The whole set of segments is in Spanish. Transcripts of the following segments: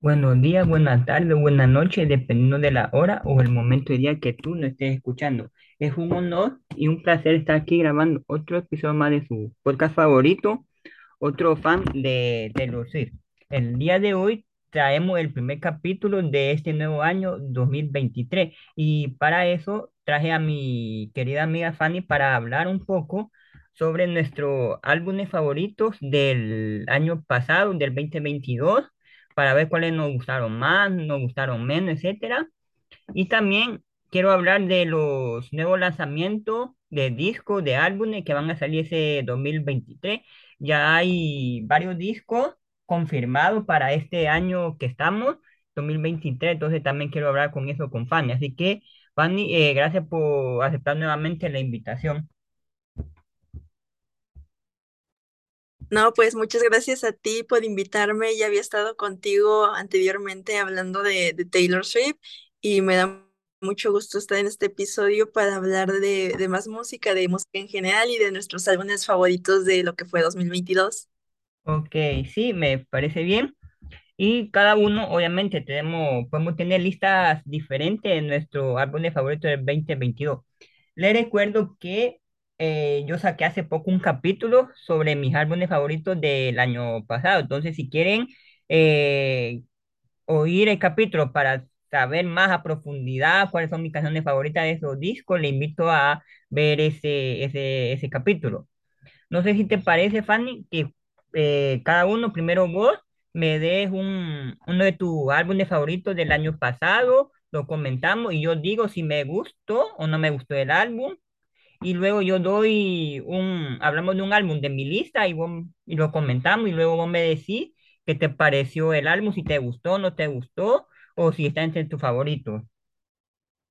Buenos días, buenas tardes, buenas noches, dependiendo de la hora o el momento de día que tú nos estés escuchando. Es un honor y un placer estar aquí grabando otro episodio más de su podcast favorito, otro fan de Taylor Swift. El día de hoy traemos el primer capítulo de este nuevo año 2023 y para eso traje a mi querida amiga Fanny para hablar un poco sobre nuestros álbumes favoritos del año pasado, del 2022 para ver cuáles nos gustaron más, nos gustaron menos, etcétera. Y también quiero hablar de los nuevos lanzamientos de discos, de álbumes que van a salir ese 2023. Ya hay varios discos confirmados para este año que estamos, 2023, entonces también quiero hablar con eso con Fanny. Así que, Fanny, eh, gracias por aceptar nuevamente la invitación. No, pues muchas gracias a ti por invitarme. Ya había estado contigo anteriormente hablando de, de Taylor Swift y me da mucho gusto estar en este episodio para hablar de, de más música, de música en general y de nuestros álbumes favoritos de lo que fue 2022. Ok, sí, me parece bien. Y cada uno, obviamente, tenemos, podemos tener listas diferentes en nuestro álbum de favorito del 2022. Les recuerdo que eh, yo saqué hace poco un capítulo sobre mis álbumes favoritos del año pasado. Entonces, si quieren eh, oír el capítulo para saber más a profundidad cuáles son mis canciones favoritas de esos discos, le invito a ver ese, ese, ese capítulo. No sé si te parece, Fanny, que eh, cada uno, primero vos, me des un, uno de tus álbumes favoritos del año pasado, lo comentamos y yo digo si me gustó o no me gustó el álbum. Y luego yo doy un, hablamos de un álbum de mi lista y, vos- y lo comentamos y luego vos me decís qué te pareció el álbum, si te gustó, no te gustó o si está entre tus favoritos.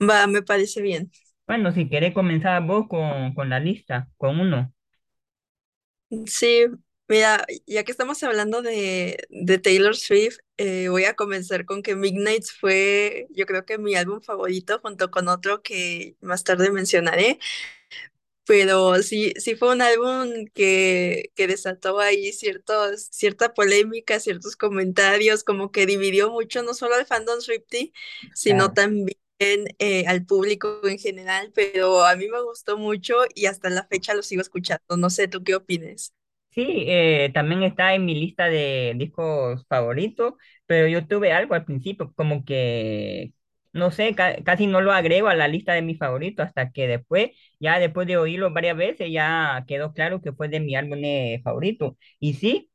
Va, me parece bien. Bueno, si querés comenzar vos con, con la lista, con uno. Sí, mira, ya que estamos hablando de, de Taylor Swift, eh, voy a comenzar con que Midnights fue, yo creo que mi álbum favorito junto con otro que más tarde mencionaré. Pero sí, sí fue un álbum que, que desató ahí ciertos, cierta polémica, ciertos comentarios, como que dividió mucho no solo al fandom Swiftie, sino también eh, al público en general, pero a mí me gustó mucho y hasta la fecha lo sigo escuchando. No sé, ¿tú qué opines? Sí, eh, también está en mi lista de discos favoritos, pero yo tuve algo al principio, como que, no sé, ca- casi no lo agrego a la lista de mis favoritos, hasta que después, ya después de oírlo varias veces, ya quedó claro que fue de mi álbum eh, favorito. Y sí,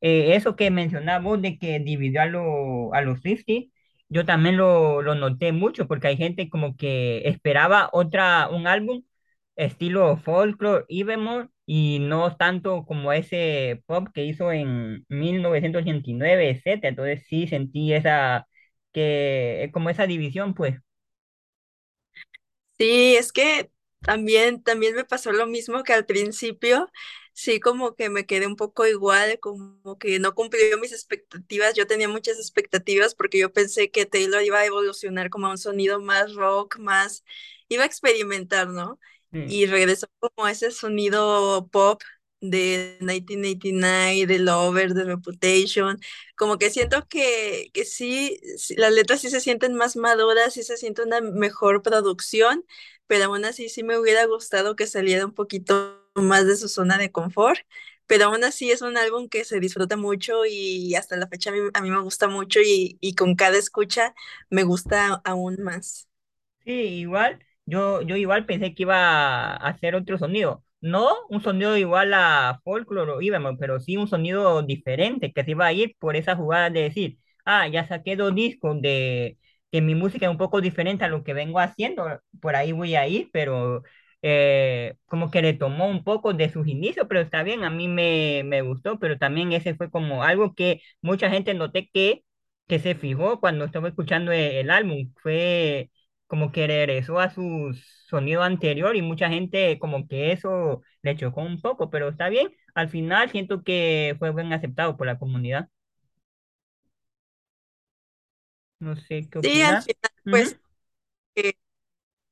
eh, eso que mencionaba de que dividió a, lo- a los 50, yo también lo, lo noté mucho porque hay gente como que esperaba otra, un álbum estilo folklore, Evermore, y no tanto como ese pop que hizo en 1989, etcétera. Entonces sí sentí esa, que, como esa división, pues. Sí, es que también, también me pasó lo mismo que al principio, sí como que me quedé un poco igual, como que no cumplió mis expectativas, yo tenía muchas expectativas porque yo pensé que Taylor iba a evolucionar como a un sonido más rock, más, iba a experimentar, ¿no? Sí, Y regresó como a ese sonido pop de 1989, de Lover, de Reputation, como que siento que, que sí, las letras sí se sienten más maduras, sí se siente una mejor producción pero aún así sí me hubiera gustado que saliera un poquito más de su zona de confort, pero aún así es un álbum que se disfruta mucho y hasta la fecha a mí, a mí me gusta mucho y, y con cada escucha me gusta aún más. Sí, igual, yo, yo igual pensé que iba a hacer otro sonido. No un sonido igual a folklore o pero sí un sonido diferente, que se iba a ir por esa jugada de decir, ah, ya saqué dos discos de que mi música es un poco diferente a lo que vengo haciendo, por ahí voy a ir, pero eh, como que le tomó un poco de sus inicios, pero está bien, a mí me, me gustó, pero también ese fue como algo que mucha gente noté que, que se fijó cuando estaba escuchando el el álbum, fue como que regresó a su sonido anterior y mucha gente como que eso le chocó un poco, pero está bien. Al final siento que fue bien aceptado por la comunidad. No sé qué Sí, al opinas. final, pues eh,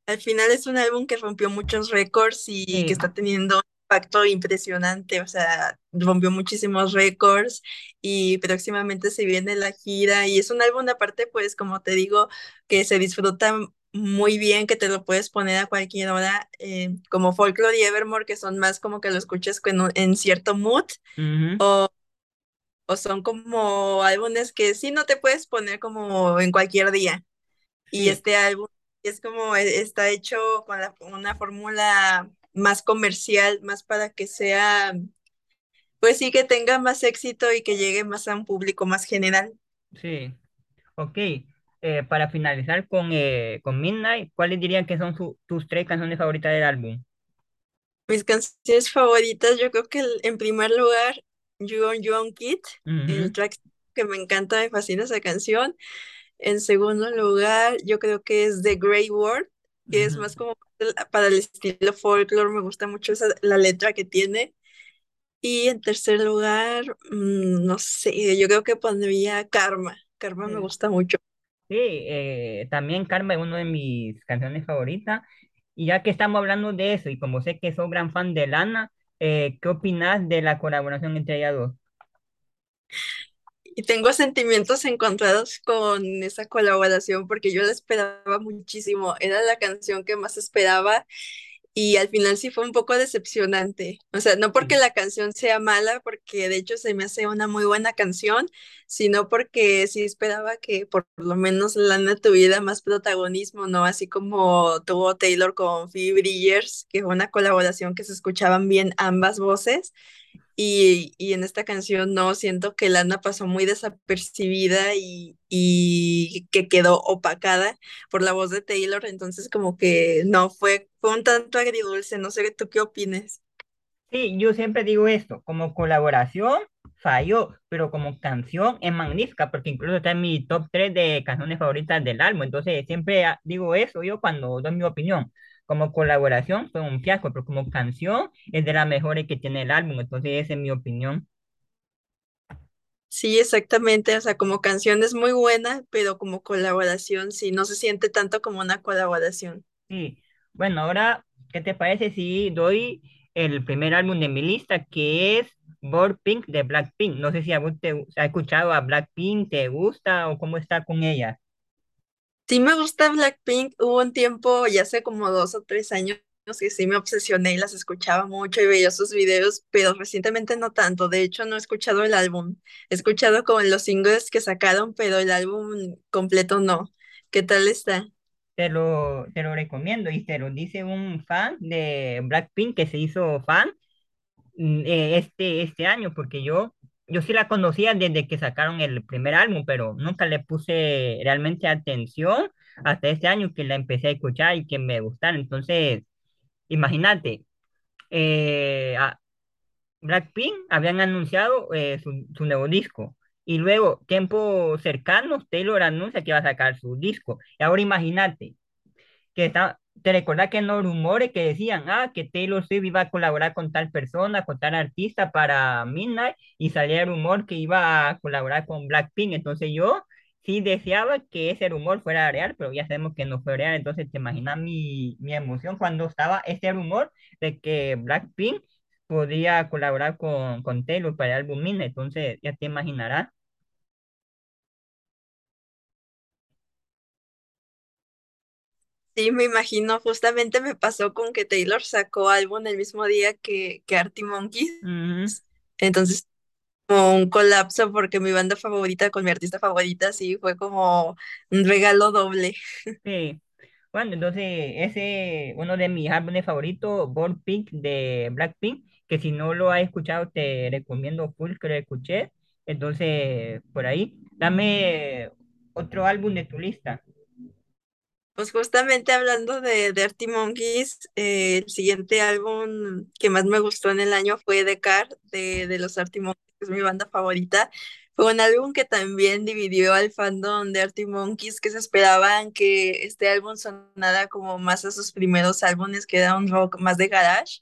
al final es un álbum que rompió muchos récords y que está teniendo impacto impresionante, o sea, rompió muchísimos récords y próximamente se viene la gira y es un álbum aparte, pues como te digo, que se disfruta muy bien, que te lo puedes poner a cualquier hora, eh, como Folklore y Evermore, que son más como que lo escuches en, en cierto mood, o, o son como álbumes que sí no te puedes poner como en cualquier día. Y Sí, este álbum es como, e- está hecho con la- una fórmula más comercial, más para que sea, pues sí, que tenga más éxito y que llegue más a un público más general. sí. Ok. Eh, para finalizar con, eh, con Midnight, ¿cuáles dirían que son su- tus tres canciones favoritas del álbum? Mis canciones favoritas, yo creo que el- en primer lugar, You on You on Kid, el track que me encanta, me fascina esa canción. En segundo lugar, yo creo que es The Grey World, que es más como para el estilo folklore, me gusta mucho esa, la letra que tiene. Y en tercer lugar, mm, no sé, yo creo que pondría Karma. Karma me Sí, gusta mucho. Sí, eh, también Karma es una de mis canciones favoritas. Y ya que estamos hablando de eso, y como sé que sos gran fan de Lana, eh, ¿qué opinas de la colaboración entre ellas dos? Y tengo sentimientos encontrados con esa colaboración porque yo la esperaba muchísimo. Era la canción que más esperaba y al final sí fue un poco decepcionante. O sea, no porque la canción sea mala, porque de hecho se me hace una muy buena canción, sino porque sí esperaba que por lo menos Lana tuviera más protagonismo, ¿no? Así como tuvo Taylor con Phoebe Bridgers, que fue una colaboración que se escuchaban bien ambas voces. Y, y en esta canción no, siento que Lana pasó muy desapercibida y, y que quedó opacada por la voz de Taylor, entonces como que no, fue, fue un tanto agridulce, no sé tú qué opines. Sí, yo siempre digo esto, como colaboración falló, pero como canción es magnífica, porque incluso está en mi top 3 de canciones favoritas del álbum, entonces siempre ah, digo eso yo cuando doy mi opinión. Como colaboración fue un fiasco, pero como canción es de las mejores que tiene el álbum, entonces esa es mi opinión. Sí, exactamente, o sea, como canción es muy buena, pero como colaboración sí, no se siente tanto como una colaboración. Sí, bueno, ahora, ¿qué te parece si doy el primer álbum de mi lista, que es Bored Pink de Blackpink? No sé si a vos te has escuchado a Blackpink, ¿te gusta o cómo está con ella? Sí me gusta Blackpink, hubo un tiempo, ya hace como dos o tres años, que sí me obsesioné y las escuchaba mucho y veía sus videos, pero recientemente no tanto, de hecho no he escuchado el álbum, he escuchado como los singles que sacaron, pero el álbum completo no. ¿Qué tal está? Te lo, te lo recomiendo y te lo dice un fan de Blackpink que se hizo fan mm, eh, este, este año, porque yo, yo sí la conocía desde que sacaron el primer álbum, pero nunca le puse realmente atención hasta este año que la empecé a escuchar y que me gustaron. Entonces, imagínate, eh, Blackpink habían anunciado eh, su, su nuevo disco. Y luego, tiempo cercano, Taylor anuncia que va a sacar su disco. Y ahora imagínate, que está, te recordás que en los rumores que decían, ah, que Taylor Swift iba a colaborar con tal persona, con tal artista para Midnight, y salía el rumor que iba a colaborar con Blackpink. Entonces yo sí deseaba que ese rumor fuera real, pero ya sabemos que no fue real. Entonces te imaginas mi, mi emoción cuando estaba ese rumor de que Blackpink podría colaborar con, con Taylor para el álbum Midnight. Entonces ya te imaginarás. Sí, me imagino, justamente me pasó con que Taylor sacó álbum el mismo día que, que Arctic Monkeys, Ujú, entonces como un colapso porque mi banda favorita con mi artista favorita, sí, fue como un regalo doble. Sí. Bueno, entonces ese uno de mis álbumes favoritos, Born Pink de Blackpink, que si no lo has escuchado te recomiendo full que lo escuché. Entonces, por ahí, dame otro álbum de tu lista. Pues justamente hablando de, Arctic Monkeys, eh, el siguiente álbum que más me gustó en el año fue The Car de, de los Arctic Monkeys, que es mi banda favorita. Fue un álbum que también dividió al fandom de Arctic Monkeys, que se esperaban que este álbum sonara como más a sus primeros álbumes, que era un rock más de garage,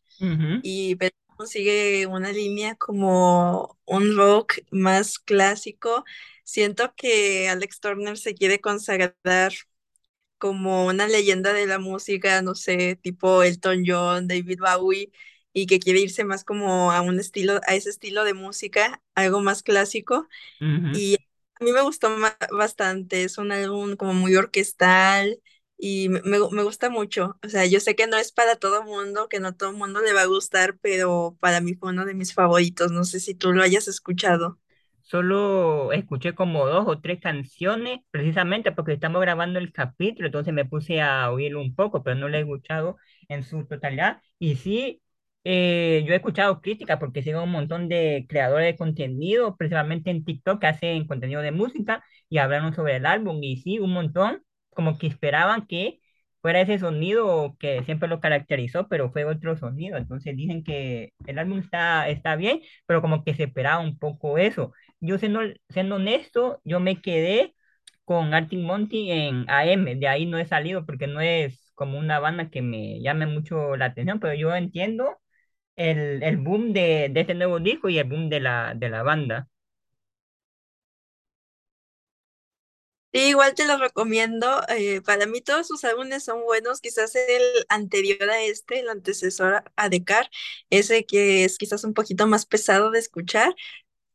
y pero sigue una línea como un rock más clásico. Siento que Alex Turner se quiere consagrar como una leyenda de la música, no sé, tipo Elton John, David Bowie, y que quiere irse más como a un estilo, a ese estilo de música, algo más clásico. Y a mí me gustó bastante, es un álbum como muy orquestal y me, me gusta mucho. O sea, yo sé que no es para todo mundo, que no todo mundo le va a gustar, pero para mí fue uno de mis favoritos. No sé si tú lo hayas escuchado. Solo escuché como dos o tres canciones, precisamente porque estamos grabando el capítulo, entonces me puse a oírlo un poco, pero no lo he escuchado en su totalidad. Y sí, eh, yo he escuchado críticas porque sigo un montón de creadores de contenido, principalmente en TikTok, que hacen contenido de música y hablaron sobre el álbum. Y sí, un montón, como que esperaban que fuera ese sonido que siempre lo caracterizó, pero fue otro sonido. Entonces dicen que el álbum está, está bien, pero como que se esperaba un poco eso yo siendo, siendo honesto, yo me quedé con Arctic Monty en AM, de ahí no he salido porque no es como una banda que me llame mucho la atención, pero yo entiendo el, el boom de, de este nuevo disco y el boom de la, de la banda. Sí, igual te lo recomiendo. eh, para mí todos sus álbumes son buenos. Quizás el anterior a este, el antecesor a Dekar, ese que es quizás un poquito más pesado de escuchar,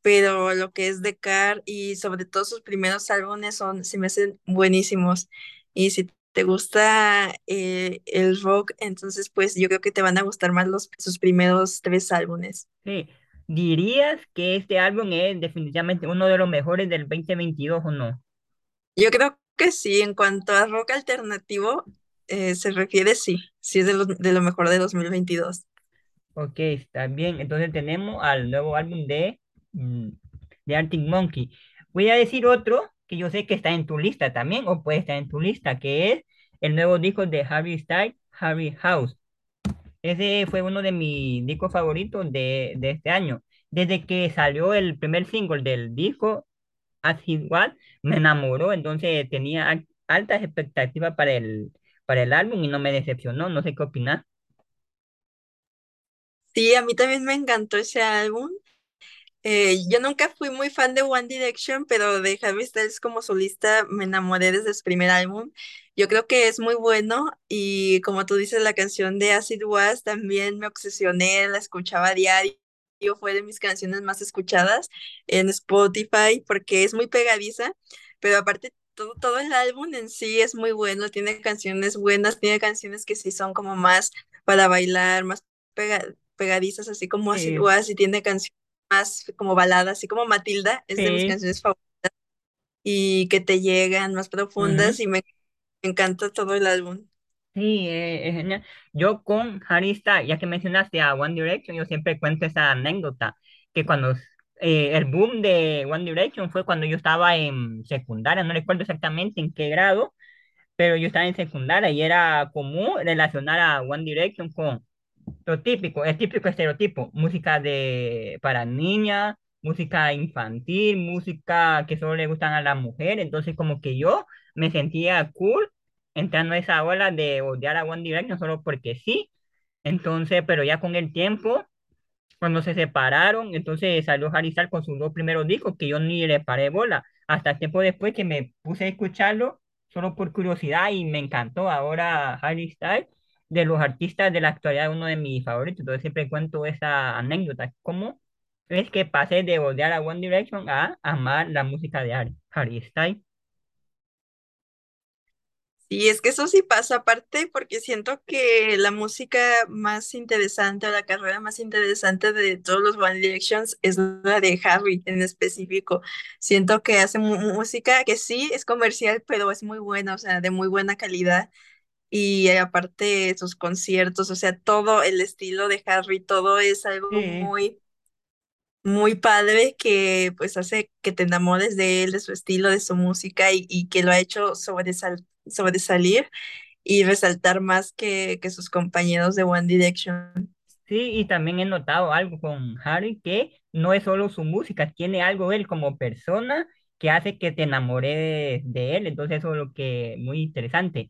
pero lo que es Dekar y sobre todo sus primeros álbumes son, se me hacen buenísimos. Y si te gusta eh, el rock, entonces pues yo creo que te van a gustar más los, sus primeros tres álbumes. Sí. ¿Dirías que este álbum es definitivamente uno de los mejores del 2022 o no? Yo creo que sí, en cuanto a rock alternativo eh, se refiere, sí, sí es de lo, de lo mejor de 2022. Ok, está bien. Entonces tenemos al nuevo álbum de, de Arctic Monkey. Voy a decir otro que yo sé que está en tu lista también, o puede estar en tu lista, que es el nuevo disco de Harry Styles, Harry House. Ese fue uno de mis discos favoritos de, de este año. Desde que salió el primer single del disco, As It Was, me enamoró, entonces tenía al- altas expectativas para el, para el álbum y no me decepcionó. No sé qué opinas. Sí, a mí también me encantó ese álbum. Eh, yo nunca fui muy fan de One Direction, pero de Harry Styles como solista me enamoré desde su primer álbum. Yo creo que es muy bueno y como tú dices, la canción de Acid Was también me obsesioné, la escuchaba a diario, fue de mis canciones más escuchadas en Spotify porque es muy pegadiza, pero aparte todo, todo el álbum en sí es muy bueno, tiene canciones buenas, tiene canciones que sí son como más para bailar, más pega- pegadizas, así como Acid Sí, Was y tiene canciones más como balada, así como Matilda, es de mis sí. canciones favoritas y que te llegan más profundas y me encanta todo el álbum. Sí, eh, es genial. Yo con Harry Styles, ya que mencionaste a One Direction, yo siempre cuento esa anécdota, que cuando eh, el boom de One Direction fue cuando yo estaba en secundaria, no recuerdo exactamente en qué grado, pero yo estaba en secundaria y era común relacionar a One Direction con lo típico, el típico estereotipo, música de para niñas, música infantil, música que solo le gustan a las mujeres, entonces como que yo me sentía cool entrando a esa ola de odiar a One Direction solo porque sí, entonces, pero ya con el tiempo cuando se separaron, entonces salió Harry Styles con sus dos primeros discos que yo ni le paré bola. Hasta tiempo después que me puse a escucharlo solo por curiosidad y me encantó. Ahora Harry Styles, de los artistas de la actualidad, uno de mis favoritos. Entonces siempre cuento esa anécdota. ¿Cómo es que pasé de odiar a One Direction a amar la música de Harry, Harry Styles? Y es que eso sí pasa aparte porque siento que la música más interesante o la carrera más interesante de todos los One Directions es la de Harry en específico. Siento que hace música que sí es comercial, pero es muy buena, o sea, de muy buena calidad. Y aparte sus conciertos, o sea, todo el estilo de Harry, todo es algo Sí, muy muy padre que pues hace que te enamores de él, de su estilo, de su música y, y que lo ha hecho sobresal- sobresalir y resaltar más que, que sus compañeros de One Direction. Sí, y también he notado algo con Harry que no es solo su música, tiene algo él como persona que hace que te enamores de él. Entonces eso es lo que muy interesante.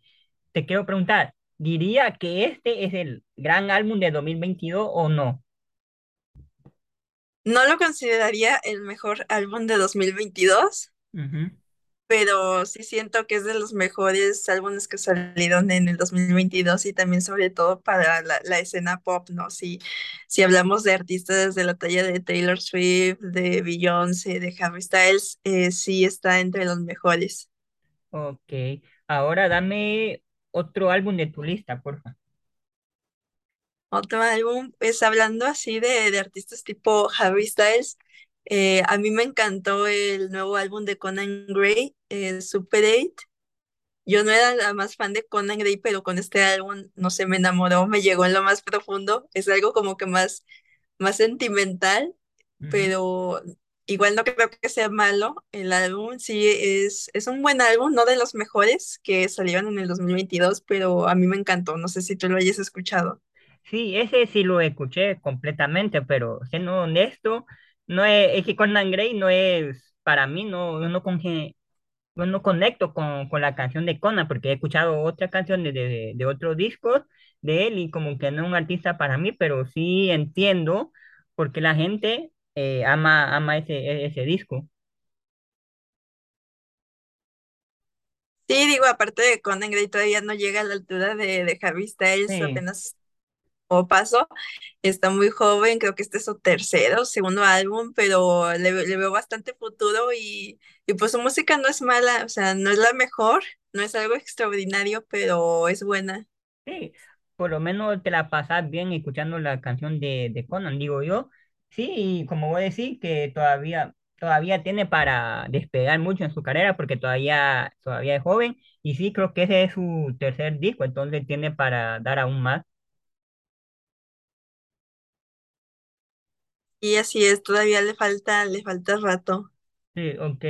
Te quiero preguntar, ¿diría que este es el gran álbum de 2022 o no? No lo consideraría el mejor álbum de 2022, Ujú. pero sí siento que es de los mejores álbumes que salieron en el 2022 y también sobre todo para la, la escena pop, ¿no? Si, si hablamos de artistas de la talla de Taylor Swift, de Beyoncé, de Harry Styles, eh, sí está entre los mejores. Ok, ahora dame otro álbum de tu lista, porfa. Otro álbum, pues hablando así de, de artistas tipo Harry Styles, eh, a mí me encantó el nuevo álbum de Conan Gray, eh, Super 8. Yo no era la más fan de Conan Gray, pero con este álbum, no sé, me enamoró, me llegó en lo más profundo. Es algo como que más, más sentimental, pero igual no creo que sea malo. El álbum sí es, es un buen álbum, no de los mejores que salieron en el 2022, pero a mí me encantó. No sé si tú lo hayas escuchado. Sí, ese sí lo escuché completamente, pero siendo honesto, no es, es que Conan Gray no es, para mí, no, no, conge- no, conecto con, con la canción de Conan, porque he escuchado otras canciones de, de, de otros discos de él y como que no es un artista para mí, pero sí entiendo por qué la gente eh, ama, ama ese, ese disco. Sí, digo, aparte de Conan Gray todavía no llega a la altura de, de Harry Styles, Sí, apenas o paso, está muy joven, creo que este es su tercero, segundo álbum, pero le, le veo bastante futuro y, y pues su música no es mala, o sea, no es la mejor, no es algo extraordinario, pero es buena. sí, por lo menos te la pasas bien escuchando la canción de, de Conan, digo yo. Sí, y como voy a decir que todavía, todavía tiene para despegar mucho en su carrera porque todavía, todavía es joven y sí, creo que ese es su tercer disco, entonces tiene para dar aún más. Y así es, todavía le falta, le falta rato. Sí, ok.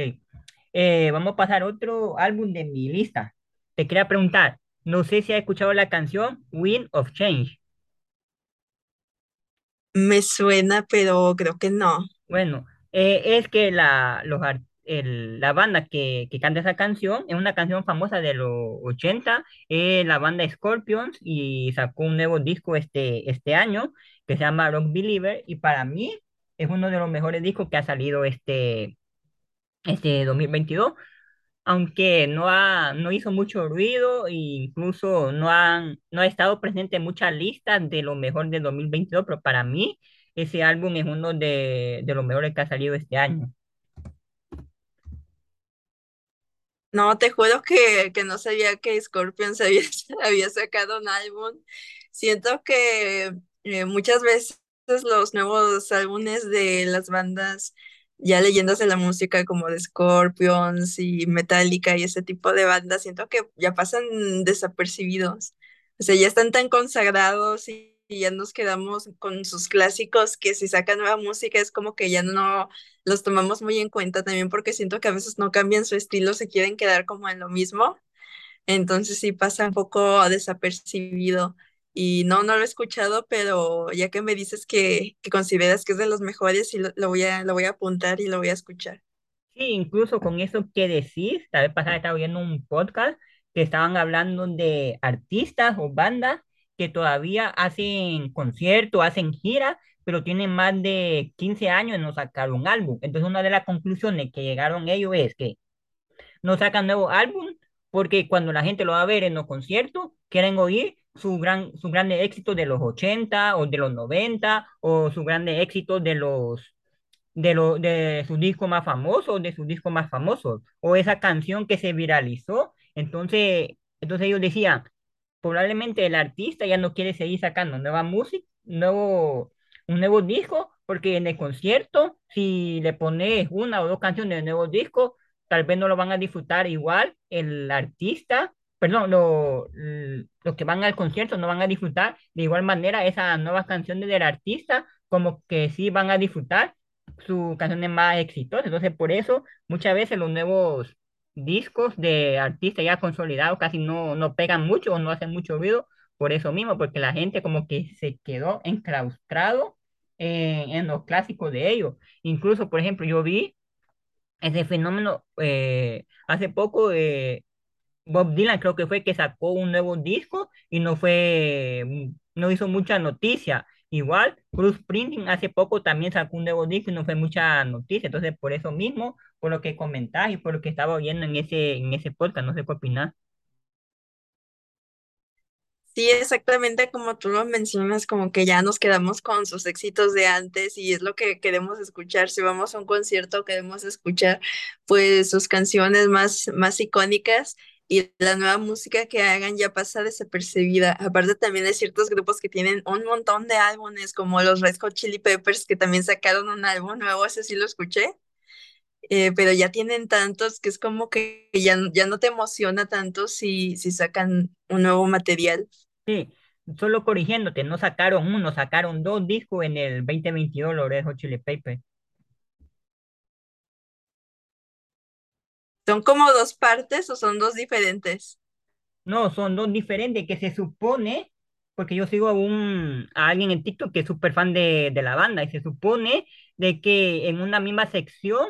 Eh, vamos a pasar a otro álbum de mi lista. Te quería preguntar, no sé si has escuchado la canción Wind of Change. Me suena, pero creo que no. Bueno, eh, es que la, los, el- la banda que, que canta esa canción es una canción famosa de los 80, eh, la banda Scorpions, y sacó un nuevo disco este, este año que se llama Rock Believer, y para mí es uno de los mejores discos que ha salido este, este 2022 aunque no ha, no hizo mucho ruido e incluso no han, no ha estado presente en muchas listas de lo mejor de 2022, pero para mí ese álbum es uno de, de los mejores que ha salido este año. No, te juro que, que no sabía que Scorpions había, había sacado un álbum. Siento que eh, muchas veces los nuevos álbumes de las bandas ya leyendas de la música como de Scorpions y Metallica y ese tipo de bandas, siento que ya pasan desapercibidos. O sea, ya están tan consagrados y, y ya nos quedamos con sus clásicos que si sacan nueva música es como que ya no los tomamos muy en cuenta también porque siento que a veces no cambian su estilo, se quieren quedar como en lo mismo, entonces sí pasa un poco desapercibido. Y no, no lo he escuchado, pero ya que me dices que, que consideras que es de los mejores, lo, lo voy a, lo voy a apuntar y lo voy a escuchar. Sí, incluso con eso que decís, la vez pasada estaba viendo un podcast que estaban hablando de artistas o bandas que todavía hacen conciertos, hacen giras, pero tienen más de 15 años de no sacar un álbum. Entonces una de las conclusiones que llegaron ellos es que no sacan nuevo álbum porque cuando la gente lo va a ver en los conciertos, quieren oír su gran, su grandes éxitos de los 80 o de los 90 o sus grandes éxitos de los de, lo, de sus discos más famosos, de sus discos más famosos, o esa canción que se viralizó. Entonces, entonces ellos decían, probablemente el artista ya no quiere seguir sacando nueva música, nuevo, un nuevo disco, porque en el concierto, si le pones una o dos canciones de nuevo disco, tal vez no lo van a disfrutar igual el artista, perdón, lo- los que van al concierto no van a disfrutar de igual manera esas nuevas canciones del artista, como que sí van a disfrutar sus canciones más exitosas. Entonces, por eso muchas veces los nuevos discos de artistas ya consolidados casi no, no pegan mucho o no hacen mucho ruido por eso mismo, porque la gente como que se quedó enclaustrado en, en los clásicos de ellos. Incluso, por ejemplo, yo vi ese fenómeno eh, hace poco, eh, Bob Dylan creo que fue que sacó un nuevo disco y no fue, no hizo mucha noticia. Igual, Bruce Springsteen hace poco también sacó un nuevo disco y no fue mucha noticia, entonces por eso mismo, por lo que comentás y por lo que estaba oyendo en ese, en ese podcast, no sé qué opinás. Sí, exactamente como tú lo mencionas, como que ya nos quedamos con sus éxitos de antes y es lo que queremos escuchar. Si vamos a un concierto, queremos escuchar pues sus canciones más, más icónicas y la nueva música que hagan ya pasa desapercibida. Aparte también hay ciertos grupos que tienen un montón de álbumes, como los Red Hot Chili Peppers, que también sacaron un álbum nuevo, ese sí lo escuché. eh, pero ya tienen tantos que es como que ya, ya no te emociona tanto si, si sacan un nuevo material. Sí, solo corrigiéndote, no sacaron uno, sacaron dos discos en el 2022, los Red Hot Chili Peppers. ¿Son como dos partes o son dos diferentes? No, son dos diferentes que se supone, porque yo sigo a, un, a alguien en TikTok que es súper fan de, de la banda y se supone de que en una misma sección,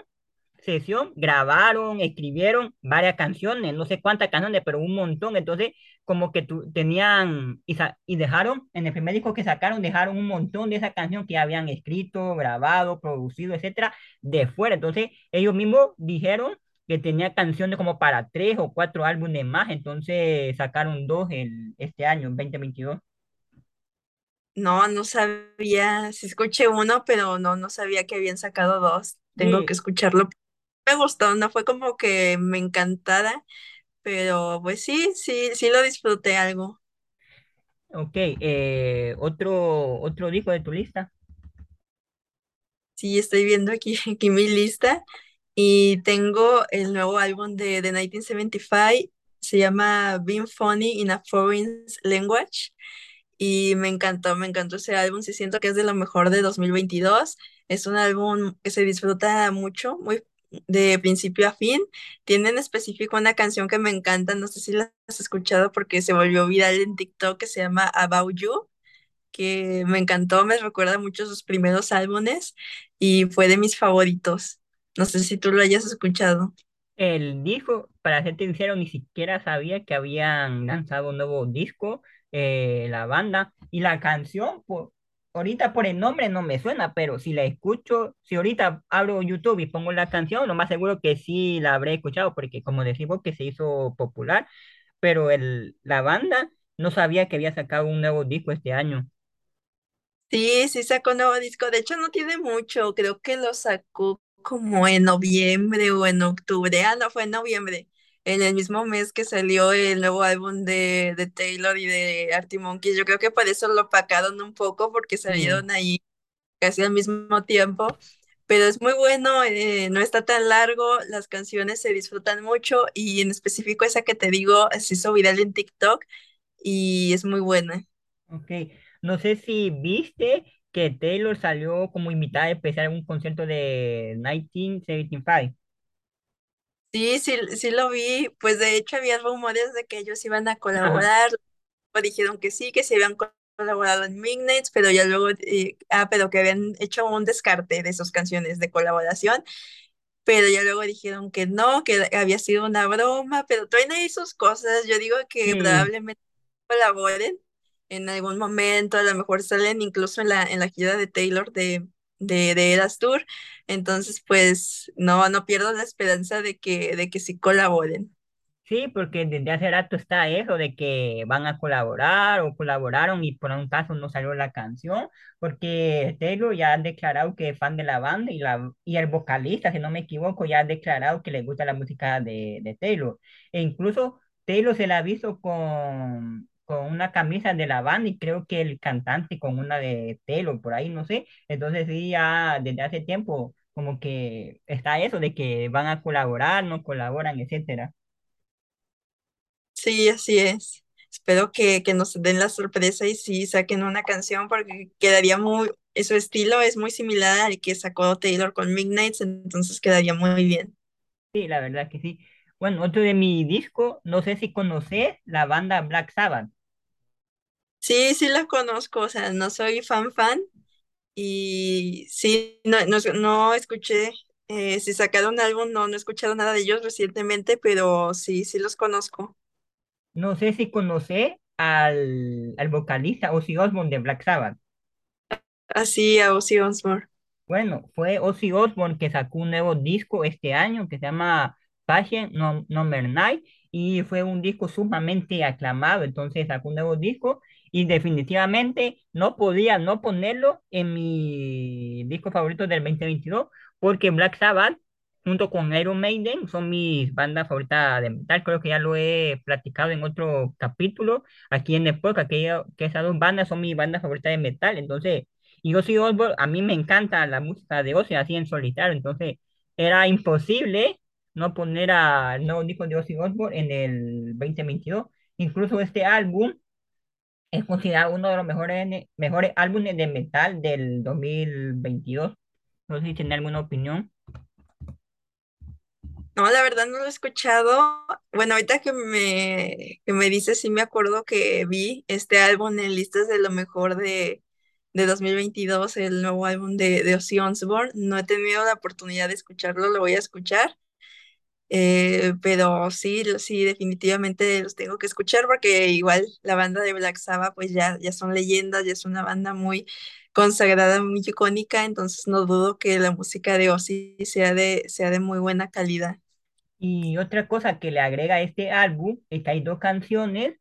sesión grabaron, escribieron varias canciones, no sé cuántas canciones, pero un montón. Entonces, como que tu, tenían y, y dejaron, en el primer disco que sacaron, dejaron un montón de esa canción que habían escrito, grabado, producido, etcétera, de fuera. Entonces, ellos mismos dijeron que tenía canciones como para tres o cuatro álbumes más, entonces sacaron dos el, este año, en 2022. No, no sabía, sí escuché uno, pero no, no sabía que habían sacado dos. Tengo que Sí, escucharlo. Me gustó, no fue como que me encantara, pero pues sí, sí, sí lo disfruté algo. ok, eh, otro, otro disco de tu lista. Sí, estoy viendo aquí, aquí mi lista y tengo el nuevo álbum de, de 1975, se llama Being Funny in a Foreign Language. y me encantó, me encantó ese álbum, sí siento que es de lo mejor de 2022, es un álbum que se disfruta mucho, muy de principio a fin, tiene en específico una canción que me encanta, no sé si la has escuchado porque se volvió viral en TikTok que se llama About You, que me encantó, me recuerda mucho sus primeros álbumes y fue de mis favoritos, no sé si tú lo hayas escuchado. El disco, para serte sincero, ni siquiera sabía que habían lanzado un nuevo disco, eh, la banda, y la canción, por, ahorita por el nombre no me suena, pero si la escucho, si ahorita abro YouTube y pongo la canción, lo más seguro que sí la habré escuchado, porque como decimos que se hizo popular, pero el, la banda no sabía que había sacado un nuevo disco este año. Sí, sí sacó nuevo disco. De hecho, no tiene mucho. Creo que lo sacó como en noviembre o en octubre. Ah, no, fue en noviembre. En el mismo mes que salió el nuevo álbum de, de Taylor y de Arctic Monkeys. Yo creo que por eso lo opacaron un poco porque Sí. salieron ahí casi al mismo tiempo. Pero es muy bueno, eh, no está tan largo, las canciones se disfrutan mucho y en específico esa que te digo se hizo viral en TikTok y es muy buena. Ok, no sé si viste que Taylor salió como invitada especial en un concierto de 1975. Sí, sí, sí lo vi. Pues de hecho había rumores de que ellos iban a colaborar. Dijeron que sí, que se habían co- colaborado en Midnights, pero ya luego, eh, ah, pero que habían hecho un descarte de sus canciones de colaboración, pero ya luego dijeron que no, que había sido una broma, pero traen ahí sus cosas. Yo digo que Sí, probablemente colaboren en algún momento, a lo mejor salen incluso en la, en la gira de Taylor de, de, de Eras Tour. Entonces, pues no, no pierdo la esperanza de que, de que sí colaboren. sí, porque desde hace rato está eso de que van a colaborar o colaboraron y por un caso no salió la canción, porque Taylor ya ha declarado que es fan de la banda y, la, y el vocalista, si no me equivoco, ya ha declarado que le gusta la música de, de Taylor. E incluso Taylor se la ha visto con, con una camisa de la banda y creo que el cantante con una de Taylor, por ahí, no sé. Entonces sí, ya desde hace tiempo como que está eso de que van a colaborar, no colaboran, etcétera. Sí, así es. Espero que, que nos den la sorpresa y sí saquen una canción porque quedaría muy, su estilo es muy similar al que sacó Taylor con Midnights, entonces quedaría muy bien. Sí, la verdad que sí. Bueno, otro de mi disco, no sé si conoces la banda Black Sabbath. Sí, sí la conozco, o sea, no soy fan fan y sí, no, no, no escuché, eh, si sacaron álbum, no, no he escuchado nada de ellos recientemente, pero sí, sí los conozco. No sé si conoces al, al vocalista Ozzy Osbourne de Black Sabbath. así a Ozzy Osbourne? Bueno, fue Ozzy Osbourne que sacó un nuevo disco este año que se llama Patient No- Number 9 y fue un disco sumamente aclamado, entonces sacó un nuevo disco y definitivamente no podía no ponerlo en mi disco favorito del 2022 porque Black Sabbath junto con Iron Maiden son mis bandas favoritas de metal, creo que ya lo he platicado en otro capítulo aquí en el podcast, que, que esas dos bandas son mis bandas favoritas de metal, entonces... Y Ozzy Osbourne, a mí me encanta la música de Ozzy así en solitario, entonces era imposible no poner al nuevo disco de Ozzy Osbourne en el 2022. Incluso este álbum es considerado uno de los mejores, mejores álbumes de metal del 2022. No sé si tiene alguna opinión. No, la verdad no lo he escuchado. Bueno, ahorita que me, que me dices, sí me acuerdo que vi este álbum en listas de lo mejor de, de 2022, el nuevo álbum de, de Ozzy Osbourne. No he tenido la oportunidad de escucharlo, lo voy a escuchar. Eh, pero sí, sí, definitivamente los tengo que escuchar porque igual la banda de Black Sabbath pues ya, ya son leyendas, ya es una banda muy consagrada, muy icónica, entonces no dudo que la música de Ozzy sea de, sea de muy buena calidad. Y otra cosa que le agrega a este álbum es hay dos canciones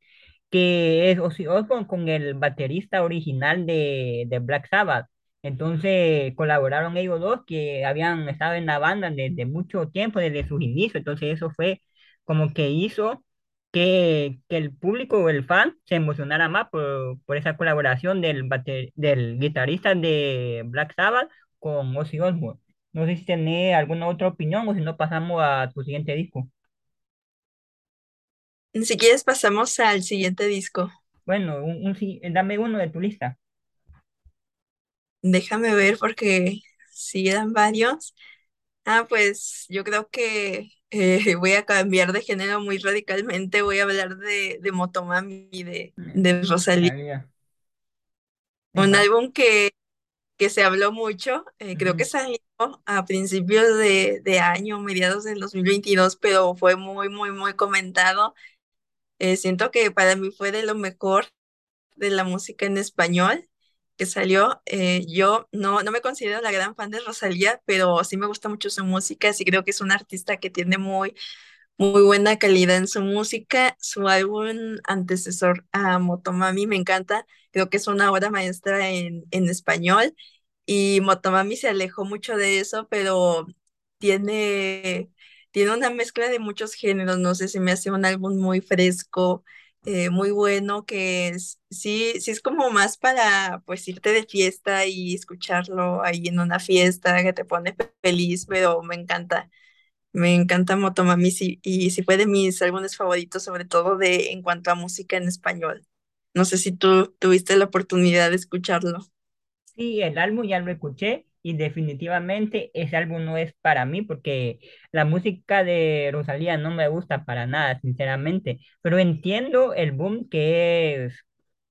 que es Ozzy Osbourne con el baterista original de, de Black Sabbath. Entonces colaboraron ellos dos que habían estado en la banda desde mucho tiempo, desde sus inicios. Entonces eso fue como que hizo que, que el público o el fan se emocionara más por, por esa colaboración del, bate- del guitarrista de Black Sabbath con Ozzy Osbourne. No sé si tenés alguna otra opinión o si no pasamos a tu siguiente disco. Si quieres pasamos al siguiente disco. Bueno, un, un dame uno de tu lista. Déjame ver porque sí eran varios. Ah, pues yo creo que eh, voy a cambiar de género muy radicalmente. Voy a hablar de, de Motomami, de, de Mm, Rosalía. Rosalía. Un álbum que, que se habló mucho. eh, creo que salió a principios de, de año, mediados del 2022, pero fue muy, muy, muy comentado. Eh, siento que para mí fue de lo mejor de la música en español que salió. Eh, yo no, no me considero la gran fan de Rosalía, pero sí me gusta mucho su música, sí creo que es un artista que tiene muy, muy buena calidad en su música. Su álbum antecesor a Motomami me encanta, creo que es una obra maestra en, en español y Motomami se alejó mucho de eso, pero tiene, tiene una mezcla de muchos géneros, no sé, se me hace un álbum muy fresco, eh, muy bueno, que es- sí, sí es como más para pues irte de fiesta y escucharlo ahí en una fiesta que te pone fe- feliz, pero me encanta, me encanta Motomami sí, y sí fue de mis álbumes favoritos, sobre todo de en cuanto a música en español. No sé si tú tuviste la oportunidad de escucharlo. Sí, el álbum ya lo escuché y definitivamente ese álbum no es para mí porque la música de Rosalía no me gusta para nada, sinceramente. Pero entiendo el boom que es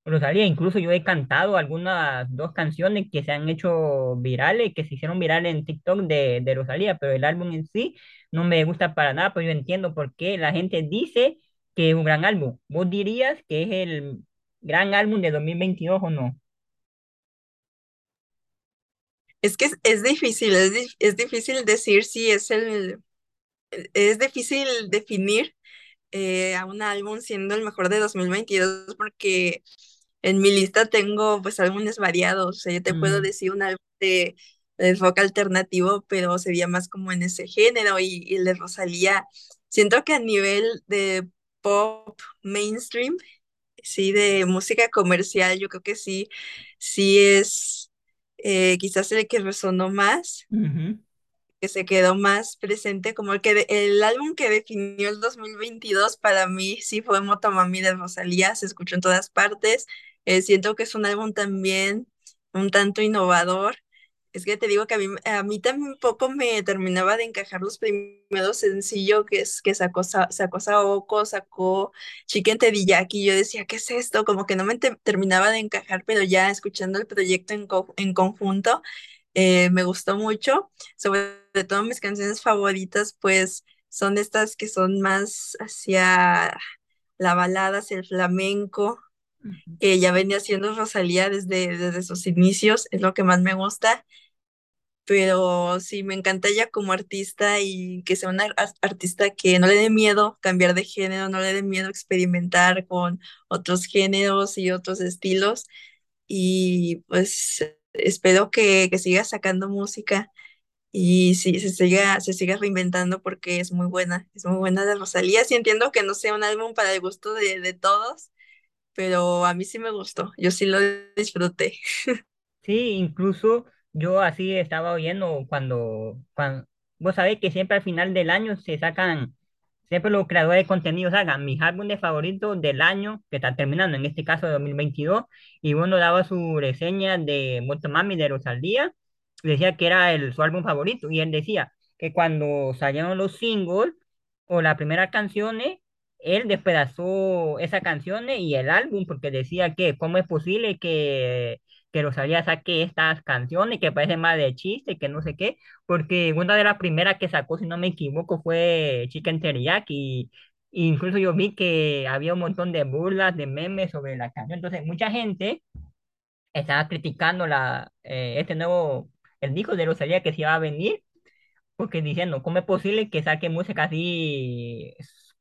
Rosalía. Incluso yo he cantado algunas dos canciones que se han hecho virales, que se hicieron virales en TikTok de, de Rosalía, pero el álbum en sí no me gusta para nada, pero yo entiendo por qué la gente dice que es un gran álbum. ¿Vos dirías que es el gran álbum de 2022 o no? Es que es, es difícil, es, es difícil decir si es el, es difícil definir eh, a un álbum siendo el mejor de 2022 porque en mi lista tengo pues álbumes variados, o sea, yo te puedo decir un álbum de, de rock alternativo, pero sería más como en ese género y, y el de Rosalía. Siento que a nivel de pop mainstream, sí, de música comercial, yo creo que sí, sí es eh, quizás el que resonó más que se quedó más presente, como el que de- el álbum que definió el 2022 para mí sí fue Motomami de Rosalía, se escuchó en todas partes. Eh, siento que es un álbum también un tanto innovador. Es que te digo que a mí, a mí tampoco me terminaba de encajar los primeros sencillos que, es, que sacó, Sa- sacó Saoko, sacó Chicken Teriyaki. Yo decía, ¿qué es esto? Como que no me te- terminaba de encajar, pero ya escuchando el proyecto en, en conjunto, eh, me gustó mucho. Sobre todo mis canciones favoritas, pues son estas que son más hacia la balada, hacia el flamenco. Que ya venía haciendo Rosalía desde, desde sus inicios, es lo que más me gusta, pero sí, me encanta ella como artista y que sea una ar- artista que no le dé miedo cambiar de género, no le dé miedo experimentar con otros géneros y otros estilos, y pues espero que, que siga sacando música. Y sí, se siga, se siga reinventando porque es muy buena, es muy buena de Rosalía. Sí entiendo que no sea un álbum para el gusto de, de todos, pero a mí sí me gustó, yo sí lo disfruté. Sí, incluso yo así estaba oyendo cuando, cuando, vos sabés que siempre al final del año se sacan, siempre los creadores de contenido sacan mis álbumes favoritos del año que está terminando, en este caso de 2022, y uno daba su reseña de Motomami de Rosalía, decía que era el, su álbum favorito, y él decía que cuando salieron los singles o las primeras canciones, él despedazó esas canciones y el álbum, porque decía que cómo es posible que que Rosalía saque estas canciones que parecen más de chiste, que no sé qué, porque una de las primeras que sacó, si no me equivoco, fue Chicken Teriyaki, y incluso yo vi que había un montón de burlas, de memes sobre la canción, entonces mucha gente estaba criticando la, eh, este nuevo, el disco de Rosalía que se iba a venir, porque diciendo, ¿cómo es posible que saque música así,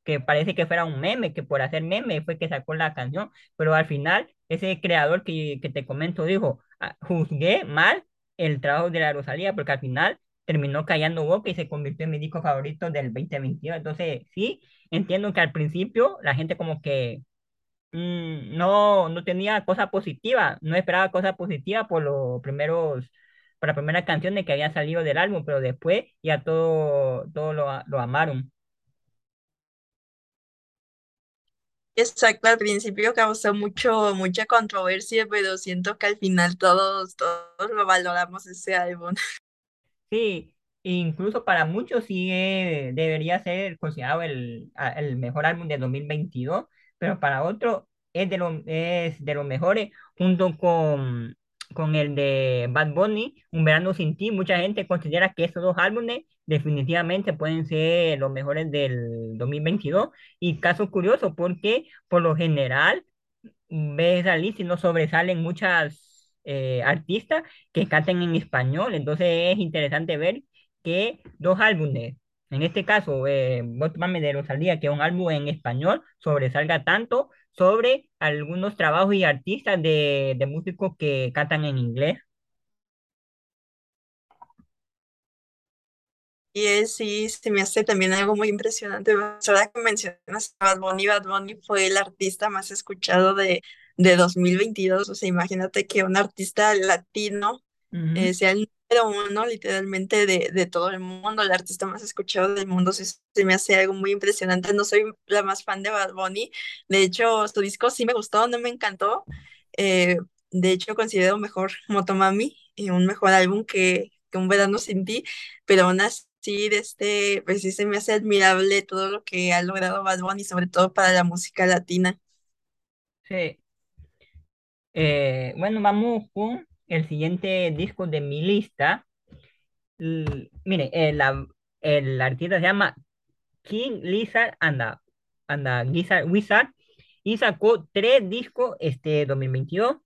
que parece que fuera un meme, que por hacer meme fue que sacó la canción, pero al final ese creador que, que te comento dijo, "Ah, juzgué mal el trabajo de la Rosalía, porque al final terminó callando boca y se convirtió en mi disco favorito del 2022. Entonces, sí, entiendo que al principio la gente como que mm, no, no tenía cosa positiva, no esperaba cosa positiva por los primeros, por las primeras canciones que habían salido del álbum, pero después ya todo, todo lo, lo amaron. Exacto, al principio causó mucho, mucha controversia, pero siento que al final todos, todos lo valoramos ese álbum. Sí, incluso para muchos sí debería ser considerado el, el mejor álbum de 2022, pero para otros es de, lo, es de los mejores, junto con, con el de Bad Bunny, Un Verano Sin Ti. Mucha gente considera que esos dos álbumes definitivamente pueden ser los mejores del 2022. Y caso curioso, porque por lo general ves la lista y no sobresalen muchas eh, artistas que canten en español. Entonces es interesante ver que dos álbumes, en este caso, eh, Botman de Rosalía, que es un álbum en español, sobresalga tanto sobre algunos trabajos y artistas de, de músicos que cantan en inglés. Y es, sí, se me hace también algo muy impresionante. Ahora que mencionas a Bad Bunny, Bad Bunny fue el artista más escuchado de, de 2022. O sea, imagínate que un artista latino eh, sea el número uno literalmente de, todo el mundo, el artista más escuchado del mundo. Sí, se me hace algo muy impresionante. No soy la más fan de Bad Bunny. De hecho, su disco sí me gustó, no me encantó. Eh, de hecho, considero mejor Motomami, y un mejor álbum que, que Un Verano Sin Ti, pero aún así, de este, pues sí se me hace admirable todo lo que ha logrado Bad Bunny, sobre todo para la música latina. Sí. Eh, bueno, vamos con el siguiente disco de mi lista. Mire, el, la- el artista se llama King Lizard and the, and Wizard y sacó tres discos este 2022,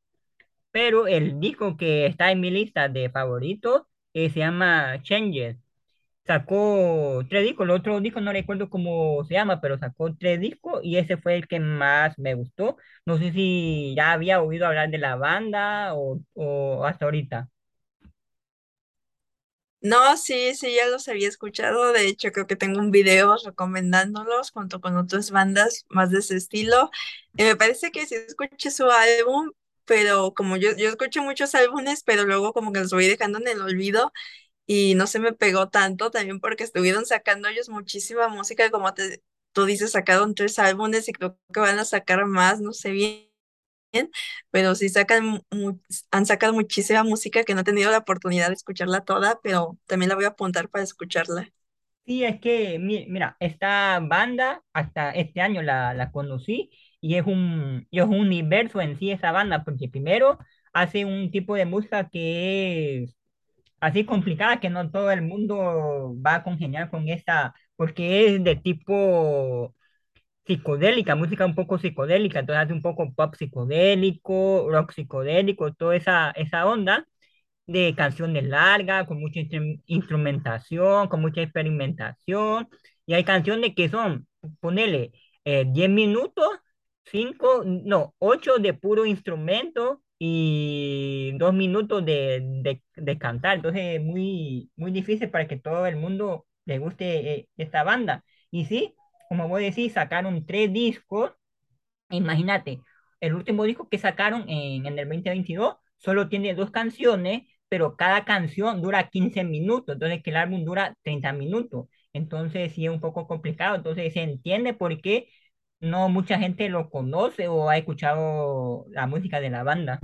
pero el disco que está en mi lista de favoritos eh, se llama Changes. Sacó tres discos, el otro disco no recuerdo cómo se llama, pero sacó tres discos y ese fue el que más me gustó. No sé si ya había oído hablar de la banda o, o hasta ahorita. No, sí, sí, ya los había escuchado. De hecho, creo que tengo un video recomendándolos junto con otras bandas más de ese estilo. Me parece que sí escuché su álbum, pero como yo, yo escucho muchos álbumes, pero luego como que los voy dejando en el olvido y no se me pegó tanto también porque estuvieron sacando ellos muchísima música, como te, tú dices, sacaron tres álbumes y creo que van a sacar más, no sé bien pero sí sacan, han sacado muchísima música que no he tenido la oportunidad de escucharla toda, pero también la voy a apuntar para escucharla. Sí, es que, mi- mira, esta banda hasta este año la, la conocí y es un, y es un universo en sí esa banda, porque primero hace un tipo de música que es así complicada, que no todo el mundo va a congeniar con esta, porque es de tipo psicodélica, música un poco psicodélica, entonces hace un poco pop psicodélico, rock psicodélico, toda esa, esa onda de canciones largas, con mucha instru- instrumentación, con mucha experimentación, y hay canciones que son, ponele, eh, 10 minutos, 5 no, 8 de puro instrumento y 2 minutos de, de, de cantar, entonces es muy, muy difícil para que todo el mundo le guste eh, esta banda. Y sí, como vos decís, sacaron tres discos Imagínate, el último disco que sacaron en, en el 2022 solo tiene dos canciones, pero cada canción dura 15 minutos, entonces que el álbum dura 30 minutos. Entonces sí es un poco complicado, entonces se entiende por qué no mucha gente lo conoce o ha escuchado la música de la banda.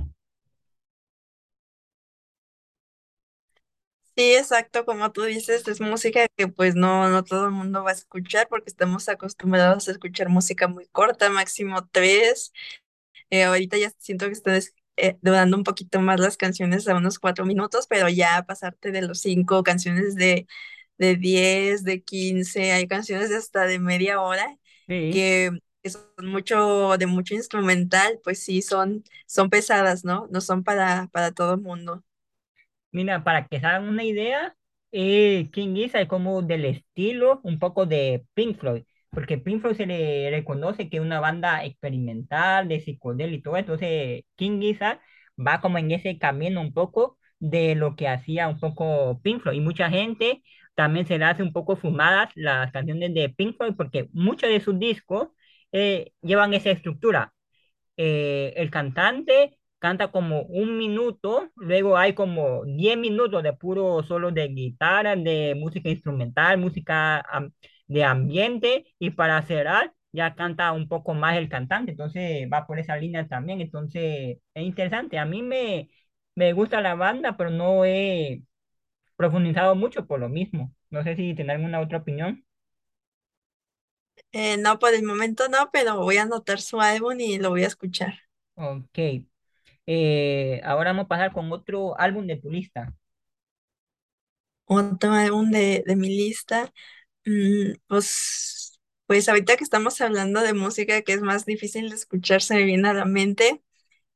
Sí, exacto, como tú dices, es música que pues no, no todo el mundo va a escuchar porque estamos acostumbrados a escuchar música muy corta, máximo tres. Eh, ahorita ya siento que están es- eh, durando un poquito más las canciones a unos cuatro minutos, pero ya pasarte de los cinco canciones de, de diez, de quince, hay canciones de hasta de media hora Sí. que, que son mucho, de mucho instrumental, pues sí, son, son pesadas, ¿no? No son para, para todo el mundo. Mira, para que se hagan una idea, eh, King Gizzard es como del estilo un poco de Pink Floyd, porque Pink Floyd se le reconoce que es una banda experimental, de psicodelia y todo, entonces King Gizzard va como en ese camino un poco de lo que hacía un poco Pink Floyd, y mucha gente también se le hace un poco fumadas las canciones de Pink Floyd, porque muchos de sus discos eh, llevan esa estructura eh, el cantante canta como un minuto, luego hay como 10 minutos de puro solo de guitarra, de música instrumental, música de ambiente, y para cerrar ya canta un poco más el cantante, entonces va por esa línea también, entonces es interesante. A mí me, me gusta la banda, pero no he profundizado mucho por lo mismo. No sé si tienen alguna otra opinión. Eh, no, por el momento no, pero voy a anotar su álbum y lo voy a escuchar. Ok, eh, ahora vamos a pasar con otro álbum de tu lista. Otro álbum de, de mi lista. mm, pues, pues ahorita que estamos hablando de música que es más difícil de escuchar, se me viene a la mente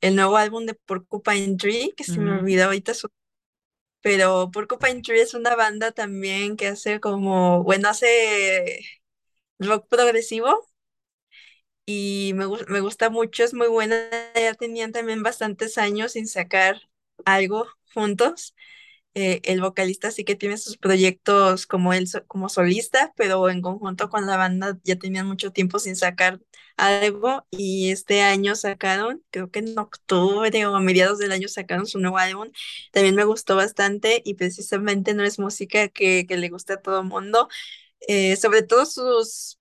el nuevo álbum de Porcupine Tree, que se me olvidó ahorita su... Pero Porcupine Tree es una banda también que hace como, bueno, hace rock progresivo y me, me gusta mucho, es muy buena. Ya tenían también bastantes años sin sacar algo juntos. Eh, el vocalista sí que tiene sus proyectos como él como solista, pero en conjunto con la banda ya tenían mucho tiempo sin sacar algo y este año sacaron, creo que en octubre o a mediados del año sacaron su nuevo álbum. También me gustó bastante y precisamente no es música que, que le guste a todo el mundo. Eh, sobre todo sus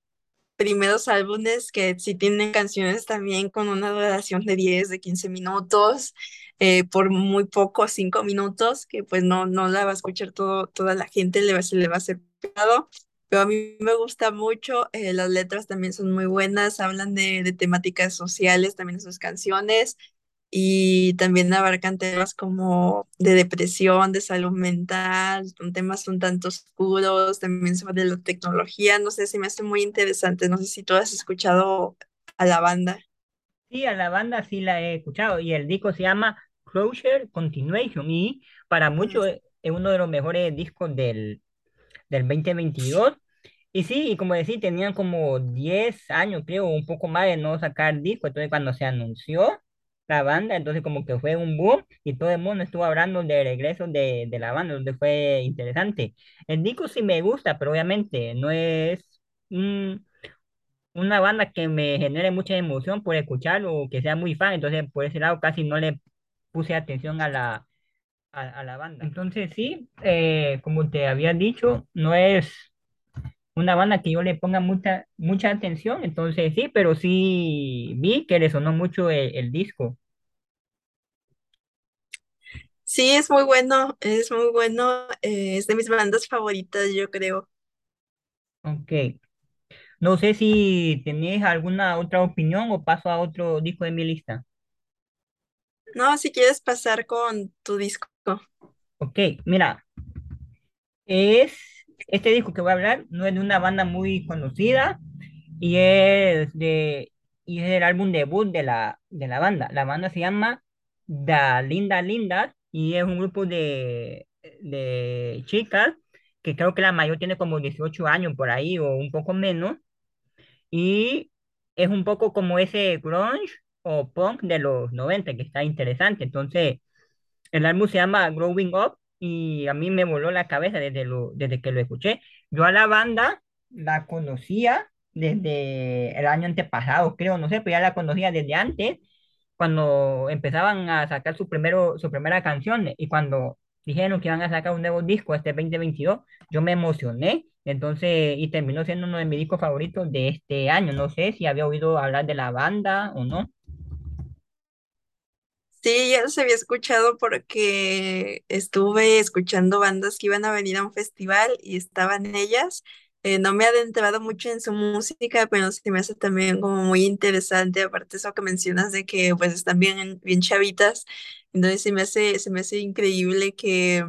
primeros álbumes que sí tienen canciones también con una duración de 10 de 15 minutos, eh, por muy poco, 5 minutos, que pues no, no la va a escuchar todo, toda la gente, le va, se le va a hacer pesado. Pero a mí me gusta mucho, eh, las letras también son muy buenas, hablan de, de temáticas sociales también en sus canciones y también abarcan temas como de depresión, de salud mental, son temas un tanto oscuros, también sobre la tecnología, no sé, si me hace muy interesante, no sé si tú has escuchado a la banda. Sí, a la banda sí la he escuchado y el disco se llama Closure Continuation y para muchos es es uno de los mejores discos del, del 2022. Y sí, y como decía, tenían como 10 años, creo, un poco más de no sacar disco. Entonces cuando se anunció la banda, entonces como que fue un boom y todo el mundo estuvo hablando de regreso de, de la banda, donde fue interesante. El disco sí me gusta, pero obviamente no es una banda que me genere mucha emoción por escuchar o que sea muy fan, entonces por ese lado casi no le puse atención a la, a la banda. Entonces sí, eh, como te había dicho, no es una banda que yo le ponga mucha, mucha atención, entonces sí, pero sí vi que le sonó mucho el, el disco. Sí, es muy bueno, es muy bueno, eh, es de mis bandas favoritas, yo creo. Ok, no sé si tenés alguna otra opinión o paso a otro disco de mi lista. No, si quieres pasar con tu disco. Ok, mira, es este disco que voy a hablar, no es de una banda muy conocida y es de y es el álbum debut de la de la banda. La banda se llama Da Linda Lindas y es un grupo de de chicas que creo que la mayor tiene como 18 años por ahí o un poco menos y es un poco como ese grunge o punk de los 90 que está interesante. Entonces, el álbum se llama Growing Up y a mí me voló la cabeza desde, lo, desde que lo escuché. Yo a la banda la conocía desde el año antepasado, creo, no sé, pero ya la conocía desde antes, cuando empezaban a sacar su, primero, su primera canción y cuando dijeron que iban a sacar un nuevo disco este 2022, yo me emocioné. Entonces, y terminó siendo uno de mis discos favoritos de este año. No sé si había oído hablar de la banda o no. Sí, ya los había escuchado porque estuve escuchando bandas que iban a venir a un festival y estaban ellas. Eh, no me he adentrado mucho en su música, pero sí me hace también como muy interesante, aparte eso que mencionas de que pues están bien, bien chavitas, entonces se me hace, se me hace increíble que,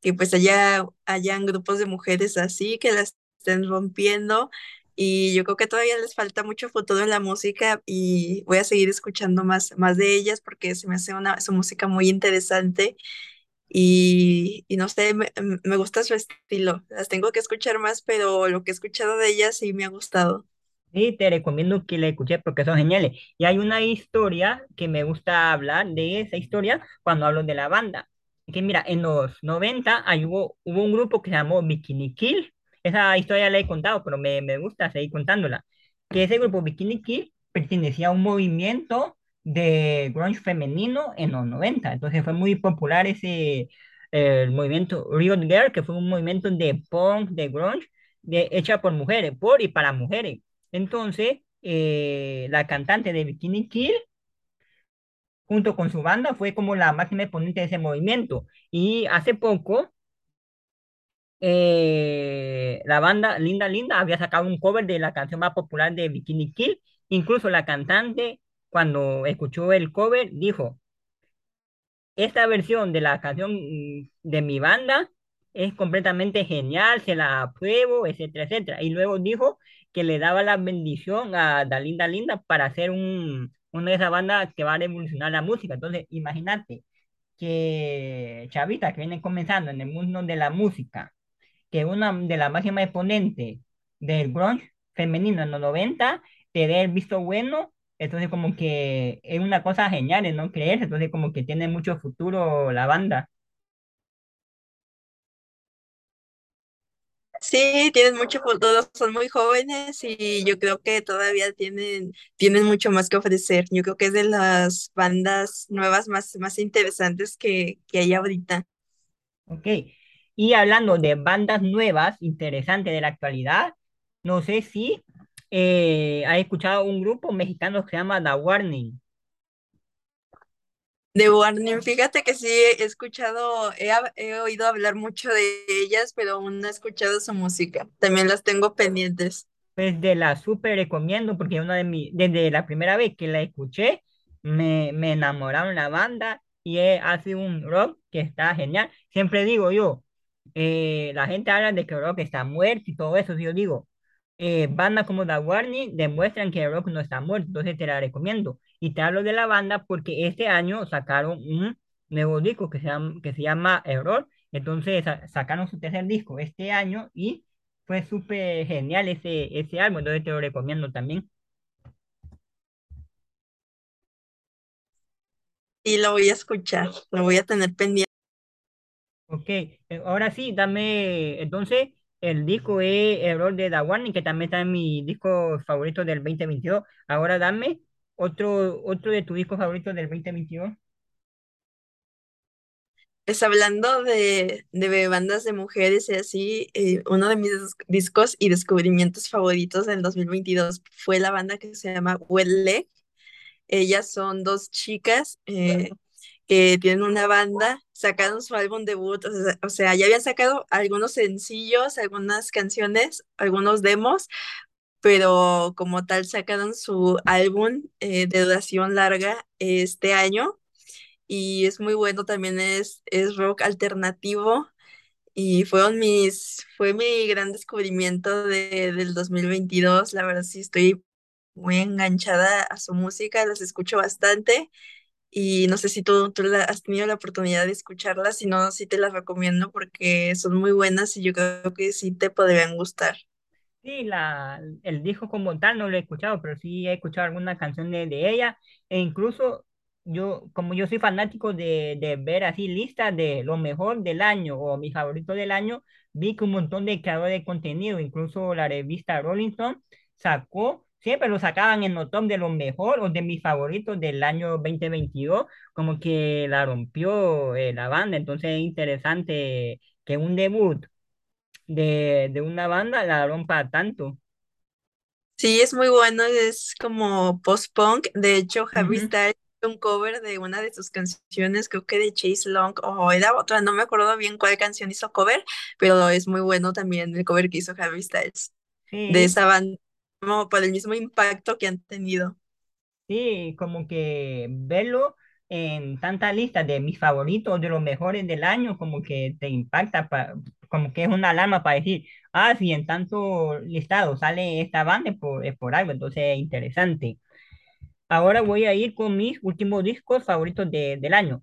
que pues haya, hayan grupos de mujeres así que las estén rompiendo y yo creo que todavía les falta mucho futuro en la música y voy a seguir escuchando más, más de ellas porque se me hace una, su música muy interesante y, y no sé, me, me gusta su estilo. Las tengo que escuchar más, pero lo que he escuchado de ellas sí me ha gustado. Sí, te recomiendo que la escuches porque son geniales. Y hay una historia que me gusta hablar de esa historia cuando hablo de la banda. Que mira, en los 90 ahí hubo, hubo un grupo que se llamó Bikini Kill. Esa historia la he contado, pero me, me gusta seguir contándola. Que ese grupo Bikini Kill pertenecía a un movimiento de grunge femenino en los 90. Entonces fue muy popular ese el movimiento Riot Girl, que fue un movimiento de punk, de grunge, de, hecha por mujeres, por y para mujeres. Entonces, eh, la cantante de Bikini Kill, junto con su banda, fue como la máxima exponente de ese movimiento. Y hace poco, eh, la banda Linda Linda había sacado un cover de la canción más popular de Bikini Kill. Incluso la cantante, cuando escuchó el cover, dijo, esta versión de la canción de mi banda es completamente genial, se la apruebo, etcétera, etcétera. Y luego dijo que le daba la bendición a Dalinda Linda para hacer un, una de esas bandas que va a revolucionar la música. Entonces, imagínate que chavitas que vienen comenzando en el mundo de la música, que una de las máximas exponentes del grunge femenino en los 90 te dé el visto bueno entonces como que es una cosa genial, ¿no? Creer, entonces como que tiene mucho futuro la banda. Sí, tienen mucho futuro, son muy jóvenes y yo creo que todavía tienen, tienen mucho más que ofrecer. Yo creo que es de las bandas nuevas más, más interesantes que, que hay ahorita. Ok. Y hablando de bandas nuevas, interesantes de la actualidad, no sé si eh, has escuchado un grupo mexicano que se llama The Warning. De Warning, fíjate que sí he escuchado, he, he oído hablar mucho de ellas, pero aún no he escuchado su música. También las tengo pendientes. Pues de la súper recomiendo porque una de mi, desde la primera vez que la escuché, me, me enamoraron la banda y es, hace un rock que está genial. Siempre digo yo, eh, la gente habla de que rock está muerto y todo eso, y yo digo, eh, bandas como The Warning demuestran que rock no está muerto, entonces te la recomiendo. Y te hablo de la banda porque este año sacaron un nuevo disco que se llama, que se llama Error, entonces sa- sacaron su tercer disco este año y fue súper genial ese, ese álbum, entonces te lo recomiendo también. Y lo voy a escuchar, lo voy a tener pendiente. Ok, eh, ahora sí, dame, entonces, el disco es Error de The Warning, que también está en mi disco favorito del 2022. Ahora dame otro, otro de tus discos favoritos del 2022. Pues hablando de, de bandas de mujeres y así, eh, uno de mis dis- discos y descubrimientos favoritos del 2022 fue la banda que se llama Well Leg. Ellas son dos chicas eh, que tienen una banda, sacaron su álbum debut, o sea, o sea, ya habían sacado algunos sencillos, algunas canciones, algunos demos, pero como tal sacaron su álbum eh, de duración larga este año y es muy bueno, también es, es rock alternativo y fueron mis, fue mi gran descubrimiento de, del 2022. La verdad sí estoy muy enganchada a su música, las escucho bastante y no sé si tú, tú la- has tenido la oportunidad de escucharlas, si no, sí te las recomiendo porque son muy buenas y yo creo que sí te podrían gustar. Sí, la, el disco como tal no lo he escuchado, pero sí he escuchado algunas canciones de ella. E incluso yo, como yo soy fanático de, de ver así listas de lo mejor del año o mi favorito del año, vi que un montón de creadores de contenido, incluso la revista Rolling Stone, sacó, siempre lo sacaban en los top de lo mejor o de mis favoritos del año 2022, como que la rompió eh, la banda. Entonces es interesante que un debut de, de una banda la rompa tanto. Sí, es muy bueno, es como post-punk. De hecho, Ujú. Styles hizo un cover de una de sus canciones, creo que de Chase Long, o era otra, no me acuerdo bien cuál canción hizo cover, pero es muy bueno también el cover que hizo Harry Styles de esa banda, por el mismo impacto que han tenido. sí, como que verlo en tantas listas de mis favoritos, de los mejores del año, como que te impacta, pa- como que es una alarma para decir, ah, si en tanto listado sale esta banda es por, es por algo, entonces es interesante. Ahora voy a ir con mis últimos discos favoritos de- del año.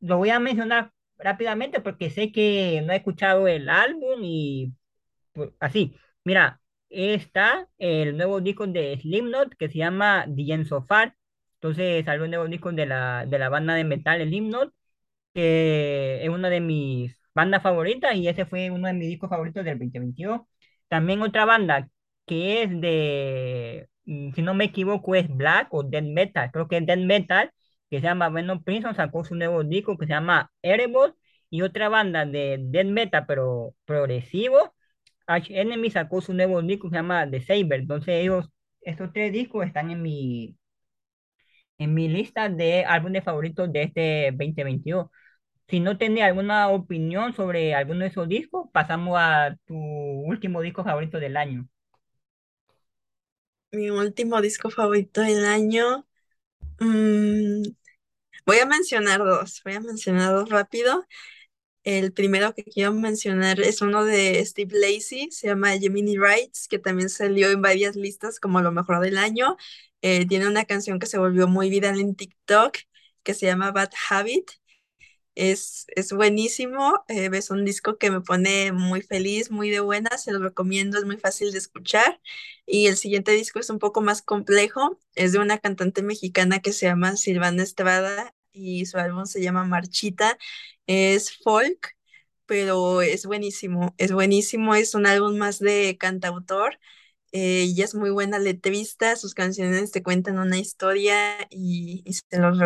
Lo voy a mencionar rápidamente porque sé que no he escuchado el álbum y pues, así. Mira, está el nuevo disco de Slipknot que se llama The End Far. Entonces salió un nuevo disco de la, de la banda de metal Slipknot, que es una de mis bandas favoritas y ese fue uno de mis discos favoritos del 2022. También otra banda que es de, mm, si no me equivoco, es Black o Death Metal, creo que es Death Metal, que se llama Venom Prison, sacó su nuevo disco que se llama Erebus y otra banda de Death Metal, pero progresivo Enemy sacó su nuevo disco que se llama The Saber. Entonces ellos, estos tres discos están en mi, en mi lista de álbumes favoritos de este 2022. Si no tenés alguna opinión sobre alguno de esos discos, pasamos a tu último disco favorito del año. Mi último disco favorito del año, mm, voy a mencionar dos, voy a mencionar dos rápido. El primero que quiero mencionar es uno de Steve Lacy, se llama Gemini Rights, que también salió en varias listas como lo mejor del año. Eh, tiene una canción que se volvió muy viral en TikTok que se llama Bad Habit. Es, es buenísimo, eh, es un disco que me pone muy feliz, muy de buena, se lo recomiendo, es muy fácil de escuchar. Y el siguiente disco es un poco más complejo, es de una cantante mexicana que se llama Silvana Estrada y su álbum se llama Marchita, es folk, pero es buenísimo, es buenísimo, es un álbum más de cantautor. eh, ella es muy buena letrista, sus canciones te cuentan una historia y, se los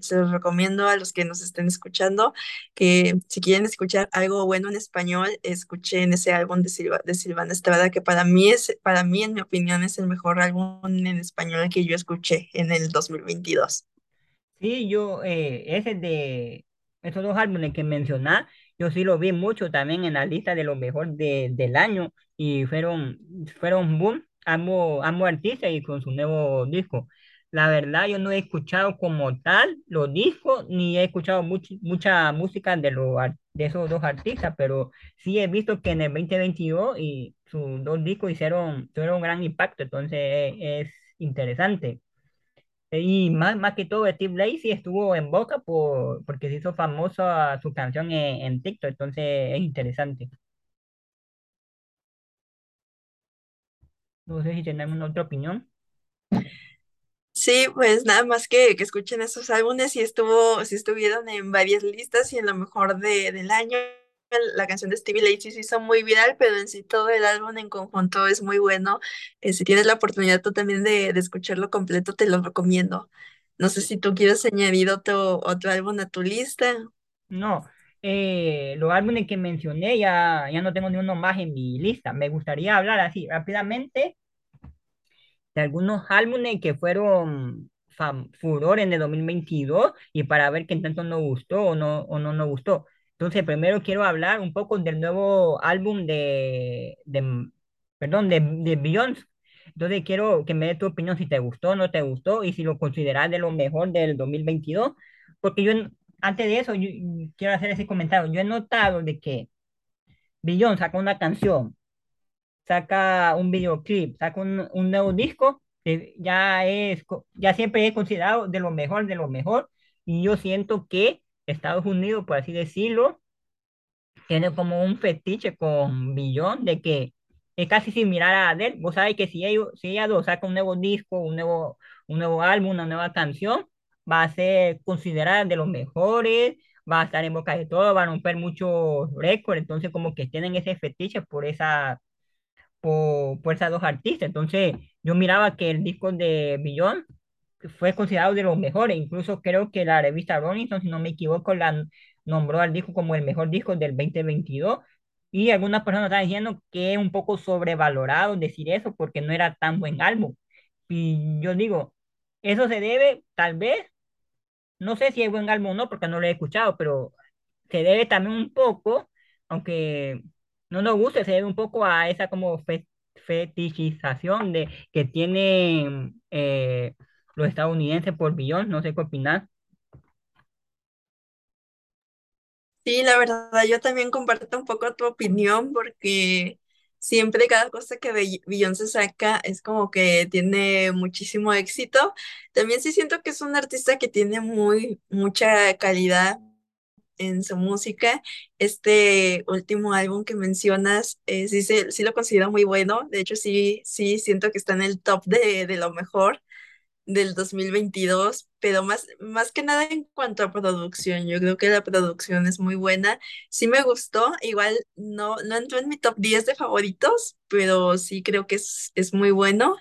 se los recomiendo a los que nos estén escuchando que si quieren escuchar algo bueno en español, escuchen ese álbum de, Silva, de Silvana Estrada, que para mí es, para mí, en mi opinión, es el mejor álbum en español que yo escuché en el 2022. Sí, yo, eh, ese de esos dos álbumes que mencioné, yo sí lo vi mucho también en la lista de lo mejor de, del año y fueron, fueron boom, ambos, ambos artistas y con su nuevo disco. La verdad, yo no he escuchado como tal los discos, ni he escuchado much- mucha música de, los de esos dos artistas, pero sí he visto que en el 2022 y sus dos discos hicieron, tuvieron un gran impacto, entonces es interesante. Y más, más que todo, Steve Lacy estuvo en boca por, porque se hizo famosa su canción en, TikTok, entonces es interesante. No sé si alguna otra opinión. Sí, pues nada más que, que escuchen esos álbumes y estuvo, si estuvieron en varias listas y en lo mejor de, del año. La canción de Stevie Lacy se hizo muy viral, pero en sí todo el álbum en conjunto es muy bueno. Eh, si tienes la oportunidad tú también de, de escucharlo completo, te lo recomiendo. No sé si tú quieres añadir otro, otro álbum a tu lista. No, eh, los álbumes que mencioné ya, ya no tengo ni uno más en mi lista. Me gustaría hablar así rápidamente de algunos álbumes que fueron furor en el 2022 y para ver qué tanto nos gustó o no, o no nos gustó. Entonces, primero quiero hablar un poco del nuevo álbum de, de perdón, de, de Beyoncé. Entonces, quiero que me dé tu opinión si te gustó no te gustó y si lo consideras de lo mejor del 2022, porque yo, antes de eso, yo, quiero hacer ese comentario. Yo he notado de que Billón saca una canción, saca un videoclip, saca un, un nuevo disco, que ya es, ya siempre es considerado de lo mejor, de lo mejor, y yo siento que Estados Unidos, por así decirlo, tiene como un fetiche con Billón de que es casi similar a Adele. Vos sabés que si ellos, si ella saca un nuevo disco, un nuevo, un nuevo álbum, una nueva canción, va a ser considerada de los mejores, va a estar en boca de todos, va a romper muchos récords, entonces como que tienen ese fetiche por esa, por, por esas dos artistas. Entonces yo miraba que el disco de Billón fue considerado de los mejores. Incluso creo que la revista Rolling Stone, si no me equivoco, la nombró al disco como el mejor disco del 2022. Y algunas personas están diciendo que es un poco sobrevalorado decir eso porque no era tan buen álbum. Y yo digo, eso se debe, tal vez, no sé si es buen álbum o no, porque no lo he escuchado, pero se debe también un poco, aunque no nos guste, se debe un poco a esa como fe- fetichización de que tienen eh, los estadounidenses por billón, no sé qué opinar. Sí, la verdad, yo también comparto un poco tu opinión porque siempre cada cosa que Be- Beyoncé saca es como que tiene muchísimo éxito. También sí siento que es un artista que tiene muy mucha calidad en su música. Este último álbum que mencionas, eh, sí, se- sí lo considero muy bueno. De hecho, sí, sí siento que está en el top de, de lo mejor del 2022, pero más, más que nada en cuanto a producción, yo creo que la producción es muy buena. Sí me gustó, igual no, no entró en mi top 10 de favoritos, pero sí creo que es, es muy bueno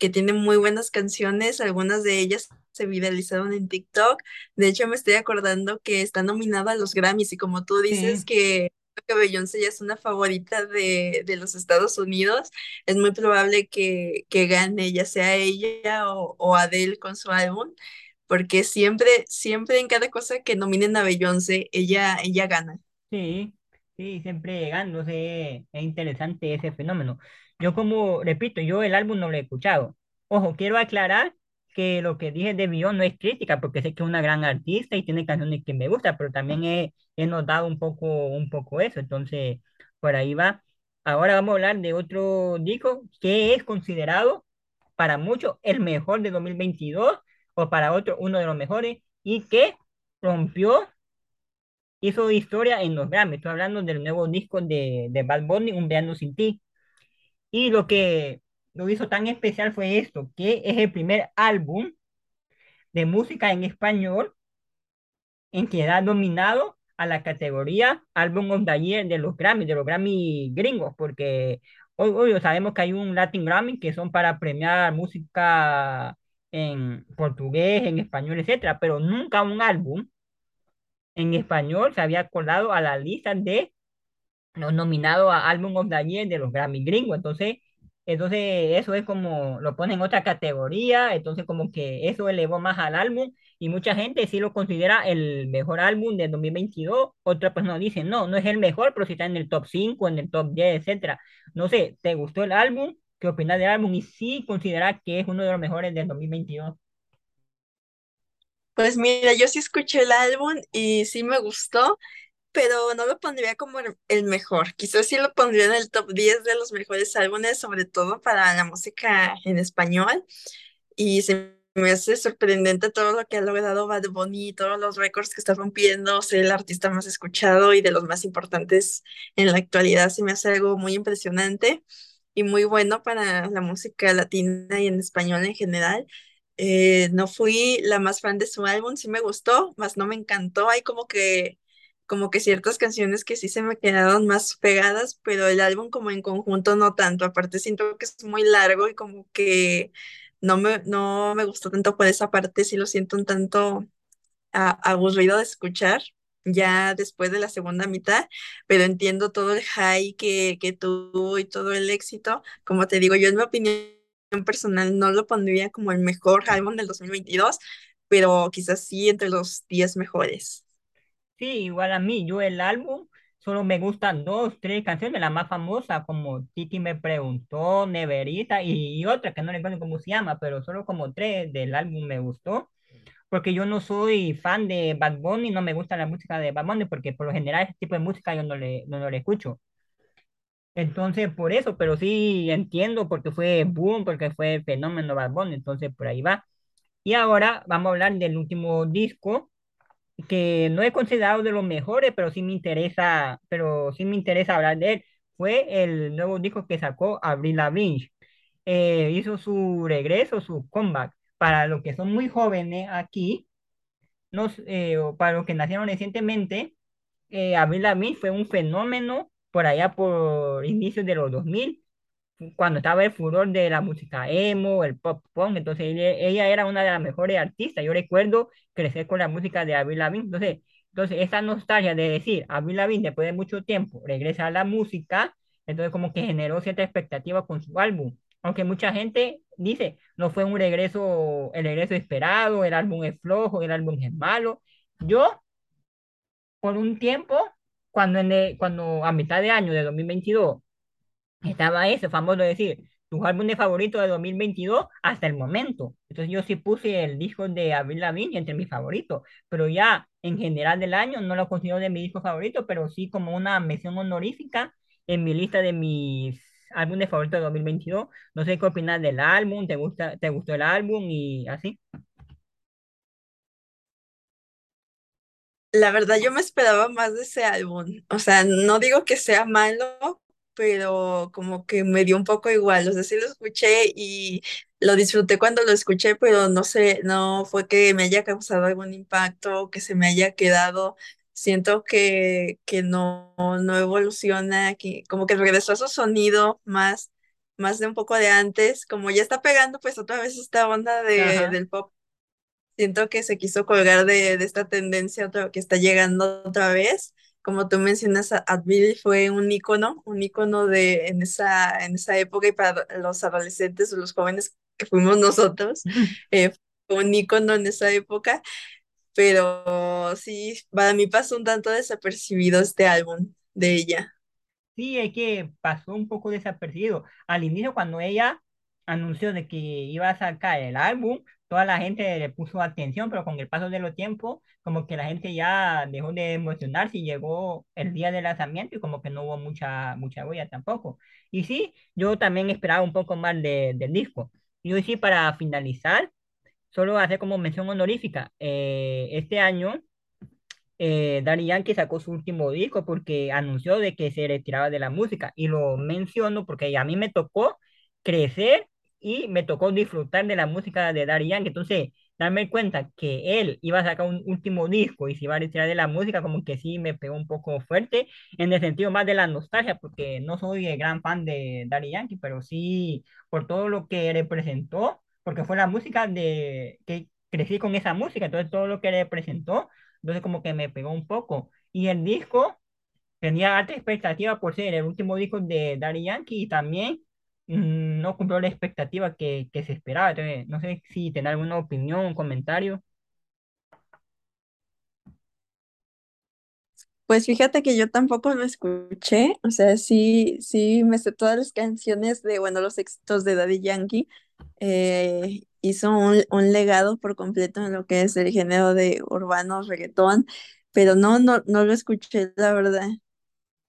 que tiene muy buenas canciones, algunas de ellas se viralizaron en TikTok. De hecho, me estoy acordando que está nominada a los Grammys y como tú dices Sí, que que Beyoncé ya es una favorita de, de los Estados Unidos, es muy probable que, que gane, ya sea ella o, o Adele con su álbum, porque siempre, siempre en cada cosa que nominen a Beyoncé, ella, ella gana. sí, sí, siempre llegándose, es interesante ese fenómeno. Yo como, repito, yo el álbum no lo he escuchado. Ojo, quiero aclarar que lo que dije de Billón no es crítica, porque sé que es una gran artista y tiene canciones que me gustan, pero también he, he notado un poco, un poco eso, entonces por ahí va. Ahora vamos a hablar de otro disco que es considerado para muchos el mejor de 2022 o para otros uno de los mejores y que rompió, hizo historia en los Grammy. Estoy hablando del nuevo disco de, de Bad Bunny, Un Verano Sin Ti. Y lo que lo hizo tan especial fue esto, que es el primer álbum de música en español en que era nominado a la categoría Álbum of the Year de los Grammy, de los Grammy gringos, porque hoy, hoy sabemos que hay un Latin Grammy que son para premiar música en portugués, en español, etcétera, pero nunca un álbum en español se había colado a la lista de los nominados a Álbum of the Year de los Grammy gringos. Entonces, entonces eso es como lo ponen en otra categoría, entonces como que eso elevó más al álbum y mucha gente sí lo considera el mejor álbum del 2022. Otra no dice, no, no es el mejor, pero sí está en el top 5 en el top 10, etcétera. No sé, ¿te gustó el álbum? ¿Qué opinas del álbum? Y sí consideras que es uno de los mejores del 2022. Pues mira, yo sí escuché el álbum y sí me gustó. Pero no lo pondría como el mejor. Quizás sí lo pondría en el top 10 de los mejores álbumes, sobre todo para la música en español. Y se me hace sorprendente todo lo que ha logrado Bad Bunny, todos los récords que está rompiendo, ser el artista más escuchado y de los más importantes en la actualidad. Se me hace algo muy impresionante y muy bueno para la música latina y en español en general. Eh, no fui la más fan de su álbum, sí me gustó, mas no me encantó. Hay como que, como que ciertas canciones que sí se me quedaron más pegadas, pero el álbum como en conjunto no tanto. Aparte siento que es muy largo y como que no me, no me gustó tanto por esa parte, sí lo siento un tanto aburrido de escuchar ya después de la segunda mitad, pero entiendo todo el high que, que tuvo y todo el éxito. Como te digo, yo en mi opinión personal no lo pondría como el mejor álbum del 2022, pero quizás sí entre los 10 mejores. Sí, igual a mí, yo el álbum solo me gustan dos, tres canciones, la más famosa como Titi me preguntó, Neverita y, y otra que no recuerdo cómo se llama, pero solo como tres del álbum me gustó, porque yo no soy fan de Bad Bunny, no me gusta la música de Bad Bunny, porque por lo general ese tipo de música yo no le, no, no le escucho. Entonces, por eso, pero sí entiendo porque fue boom, porque fue el fenómeno Bad Bunny, entonces por ahí va. Y ahora vamos a hablar del último disco que no he considerado de los mejores, pero sí me interesa, pero sí me interesa hablar de él. Fue el nuevo disco que sacó Avril Lavigne. Eh, hizo su regreso, su comeback. Para los que son muy jóvenes aquí, nos, eh, para los que nacieron recientemente, eh, Avril Lavigne fue un fenómeno por allá por inicios de los 2000 cuando estaba el furor de la música emo, el pop punk, entonces ella, era una de las mejores artistas. Yo recuerdo crecer con la música de Avril Lavigne, entonces, entonces esa nostalgia de decir Avril Lavigne después de mucho tiempo regresa a la música, entonces como que generó cierta expectativa con su álbum. Aunque mucha gente dice, no fue un regreso, el regreso esperado, el álbum es flojo, el álbum es malo. Yo, por un tiempo, cuando, en cuando a mitad de año de 2022 estaba ese famoso decir, tus álbumes favoritos de 2022 hasta el momento. Entonces yo sí puse el disco de Avril Lavigne entre mis favoritos, pero ya en general del año no lo considero de mi disco favorito, pero sí como una mención honorífica en mi lista de mis álbumes favoritos de 2022. No sé qué opinas del álbum, ¿te gusta, te gustó el álbum y así? La verdad, yo me esperaba más de ese álbum. O sea, no digo que sea malo, pero como que me dio un poco igual. O sea, sí lo escuché y lo disfruté cuando lo escuché, pero no sé, no fue que me haya causado algún impacto, que se me haya quedado. Siento que, que no, no evoluciona, que como que regresó a su sonido más, más de un poco de antes. Como ya está pegando, pues otra vez esta onda de, del pop Siento que se quiso colgar de, de esta tendencia otra, que está llegando otra vez. Como tú mencionas, a- Advil fue un ícono, un ícono de, en esa, en esa época y para los adolescentes o los jóvenes que fuimos nosotros, eh, fue un ícono en esa época, pero sí, para mí pasó un tanto desapercibido este álbum de ella. Sí, es que pasó un poco desapercibido. Al inicio, cuando ella anunció de que iba a sacar el álbum, toda la gente le puso atención, pero con el paso de los tiempos, como que la gente ya dejó de emocionarse y llegó el día del lanzamiento y como que no hubo mucha, mucha huella tampoco. Y sí, yo también esperaba un poco más de, del disco. Y hoy sí, para finalizar, solo hacer como mención honorífica, eh, este año eh, Daddy Yankee sacó su último disco porque anunció de que se retiraba de la música y lo menciono porque a mí me tocó crecer y me tocó disfrutar de la música de Daddy Yankee. Entonces, darme cuenta que él iba a sacar un último disco y se iba a retirar de la música, como que sí me pegó un poco fuerte en el sentido más de la nostalgia, porque no soy el gran fan de Daddy Yankee, pero sí por todo lo que representó, porque fue la música de que crecí con esa música, entonces todo lo que representó entonces como que me pegó un poco. Y el disco tenía alta expectativa por ser el último disco de Daddy Yankee y también no cumplió la expectativa que, que se esperaba. No sé si tiene alguna opinión, un comentario. Pues fíjate que yo tampoco lo escuché, o sea, sí, sí me sé todas las canciones de, bueno, los éxitos de Daddy Yankee. eh, hizo un, un legado por completo en lo que es el género de urbano, reggaetón, pero no, no, no lo escuché, la verdad.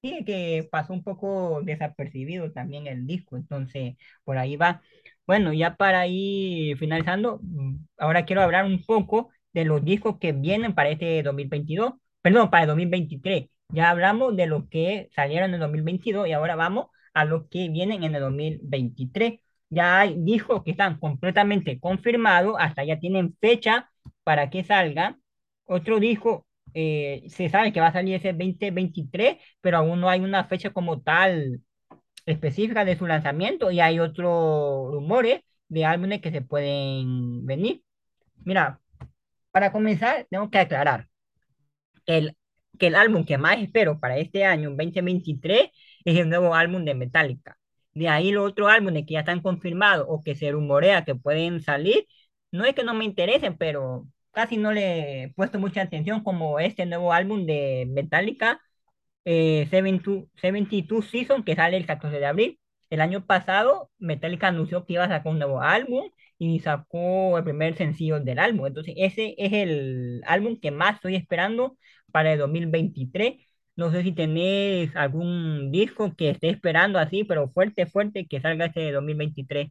Sí, que pasó un poco desapercibido también el disco, entonces por ahí va. Bueno, ya para ir finalizando, mm, ahora quiero hablar un poco de los discos que vienen para este 2022, perdón, para el 2023. Ya hablamos de los que salieron en el 2022 y ahora vamos a los que vienen en el 2023. Ya hay discos que están completamente confirmados, hasta ya tienen fecha para que salgan. Otro disco eh, se sabe que va a salir ese 2023 pero aún no hay una fecha como tal específica de su lanzamiento y hay otros rumores de álbumes que se pueden venir. Mira, para comenzar, tengo que aclarar que el, que el álbum que más espero para este año, 2023, es el nuevo álbum de Metallica. De ahí los otros álbumes que ya están confirmados o que se rumorea que pueden salir, no es que no me interesen, pero casi no le he puesto mucha atención como este nuevo álbum de Metallica eh, 72, 72 Season, que sale el 14 de abril. El año pasado, Metallica anunció que iba a sacar un nuevo álbum y sacó el primer sencillo del álbum. Entonces, ese es el álbum que más estoy esperando para el 2023. No sé si tenés algún disco que esté esperando así, pero fuerte, fuerte, que salga este 2023.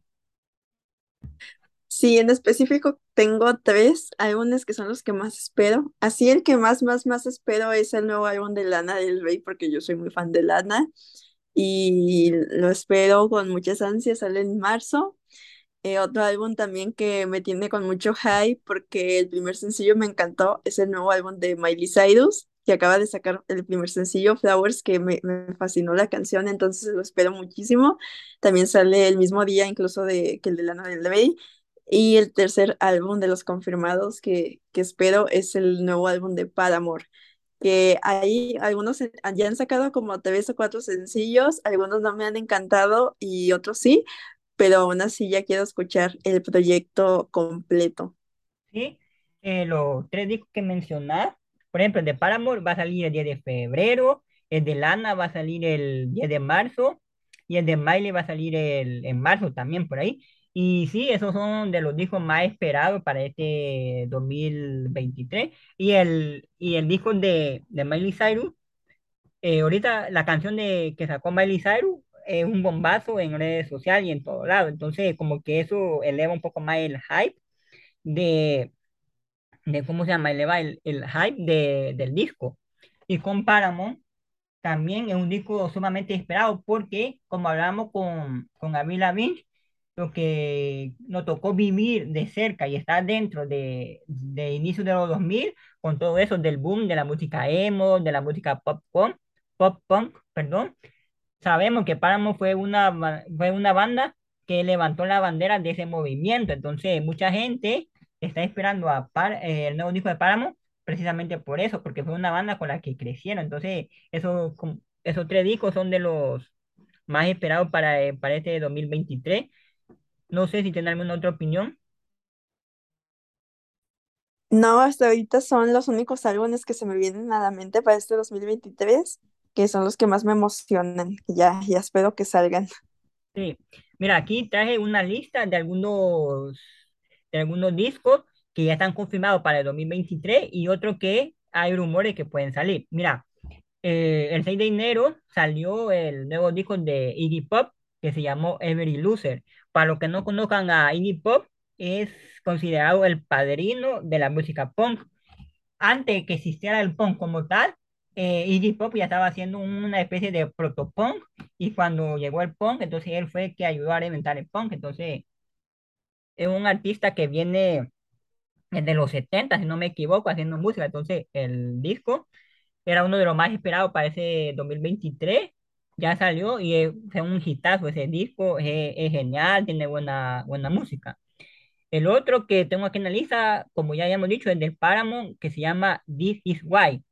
Sí, en específico tengo tres álbumes que son los que más espero. Así el que más, más, más espero es el nuevo álbum de Lana del Rey porque yo soy muy fan de Lana y lo espero con muchas ansias, sale en marzo. Eh, otro álbum también que me tiene con mucho hype porque el primer sencillo me encantó, es el nuevo álbum de Miley Cyrus, que acaba de sacar el primer sencillo, Flowers, que me, me fascinó la canción, entonces lo espero muchísimo. También sale el mismo día incluso de, que el de Lana del Rey. Y el tercer álbum de los confirmados que, que espero es el nuevo álbum de Paramore que ahí algunos ya han sacado como tres o cuatro sencillos, algunos no me han encantado y otros sí, pero aún así ya quiero escuchar el proyecto completo. ¿sí? Eh, los tres discos que mencionás, por ejemplo, el de Paramore va a salir el 10 de febrero, el de Lana va a salir el 10 de marzo y el de Miley va a salir el, en marzo también por ahí. Y sí, esos son de los discos más esperados para este 2023. Y el, y el disco de, de Miley Cyrus, eh, ahorita la canción de, que sacó Miley Cyrus es un bombazo en redes sociales y en todo lado. Entonces, como que eso eleva un poco más el hype de de cómo se llama, eleva el, el hype de, del disco. Y con Paramount también es un disco sumamente esperado porque, como hablamos con, con Avril Lavigne, lo que nos tocó vivir de cerca y estar dentro de, de inicio de los 2000 con todo eso del boom de la música emo, de la música pop punk, pop punk, perdón, sabemos que Páramo fue una, fue una banda que levantó la bandera de ese movimiento. Entonces, mucha gente está esperando a Par- eh, el nuevo disco de Páramo precisamente por eso, porque fue una banda con la que crecieron. Entonces, com- esos tres discos son de los más esperados para, eh, para este 2023. No sé si tienen alguna otra opinión. No, hasta ahorita son los únicos álbumes que se me vienen a la mente para este 2023, que son los que más me emocionan. Ya, ya espero que salgan. Sí, mira, aquí traje una lista de algunos, de algunos discos que ya están confirmados para el 2023 y otros que hay rumores que pueden salir. Mira, eh, el 6 de enero salió el nuevo disco de Iggy Pop que se llamó Every Loser. Para los que no conozcan a Iggy Pop, es considerado el padrino de la música punk antes que existiera el punk como tal, eh, Iggy Pop ya estaba haciendo una especie de protopunk y cuando llegó el punk, entonces él fue el que ayudó a inventar el punk. Entonces es un artista que viene desde los 70, si no me equivoco, haciendo música. Entonces el disco era uno de los más esperados para ese 2023. Ya salió y es, fue un hitazo ese disco, es, es genial, tiene buena, buena música. El otro que tengo aquí en la lista, como ya habíamos dicho, es del Paramount, que se llama This Is Why.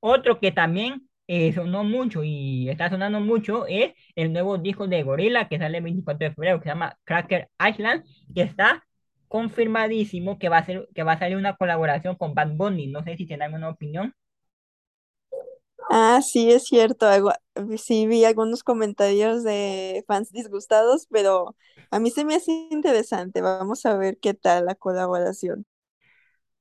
Otro que también eh, sonó mucho y está sonando mucho es el nuevo disco de Gorilla que sale el 24 de febrero, que se llama Cracker Island, que está confirmadísimo que va a ser, que va a salir una colaboración con Bad Bunny. No sé si tienen alguna opinión. Ah, sí, es cierto. algo- sí, vi algunos comentarios de fans disgustados, pero a mí se me hace interesante. Vamos a ver qué tal la colaboración.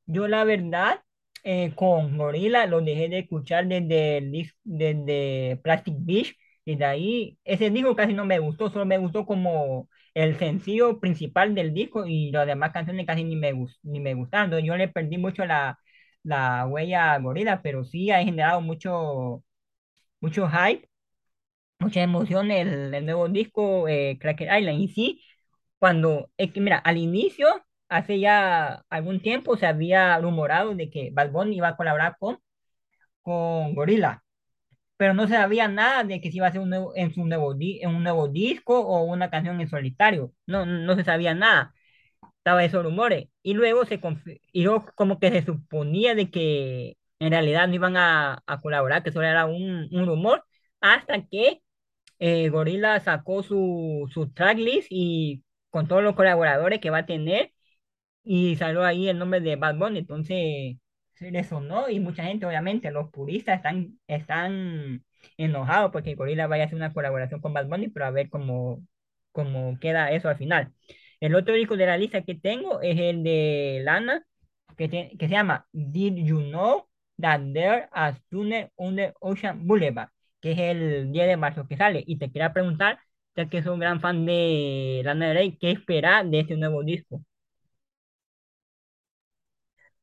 Yo la verdad, eh, con Gorilla lo dejé de escuchar desde, desde Plastic Beach y de ahí ese disco casi no me gustó, solo me gustó como el sencillo principal del disco y las demás canciones casi ni me, gus- ni me gustaron. Yo le perdí mucho la, la huella a Gorilla, pero sí ha generado mucho, mucho hype, mucha emoción el, el nuevo disco eh, Cracker Island. Y sí, cuando, es que mira, al inicio, hace ya algún tiempo, se había rumorado de que Bad Bunny iba a colaborar con, con Gorilla, pero no se sabía nada de que se iba a hacer un nuevo, en su nuevo, en un nuevo disco o una canción en solitario. No, no se sabía nada. Estaba esos rumores. Y luego se y luego como que se suponía de que en realidad no iban a, a colaborar, que solo era un, un rumor, hasta que eh, Gorilla sacó su, su tracklist y con todos los colaboradores que va a tener y salió ahí el nombre de Bad Bunny, entonces se le sonó y mucha gente, obviamente, los puristas están, están enojados porque Gorilla vaya a hacer una colaboración con Bad Bunny, pero a ver cómo, cómo queda eso al final. El otro disco de la lista que tengo es el de Lana, que, te- que se llama Did You Know? that there as sooner under Ocean Boulevard, que es el 10 de marzo que sale. Y te quería preguntar, ya que soy un gran fan de Lana Del Rey, ¿qué esperar de este nuevo disco?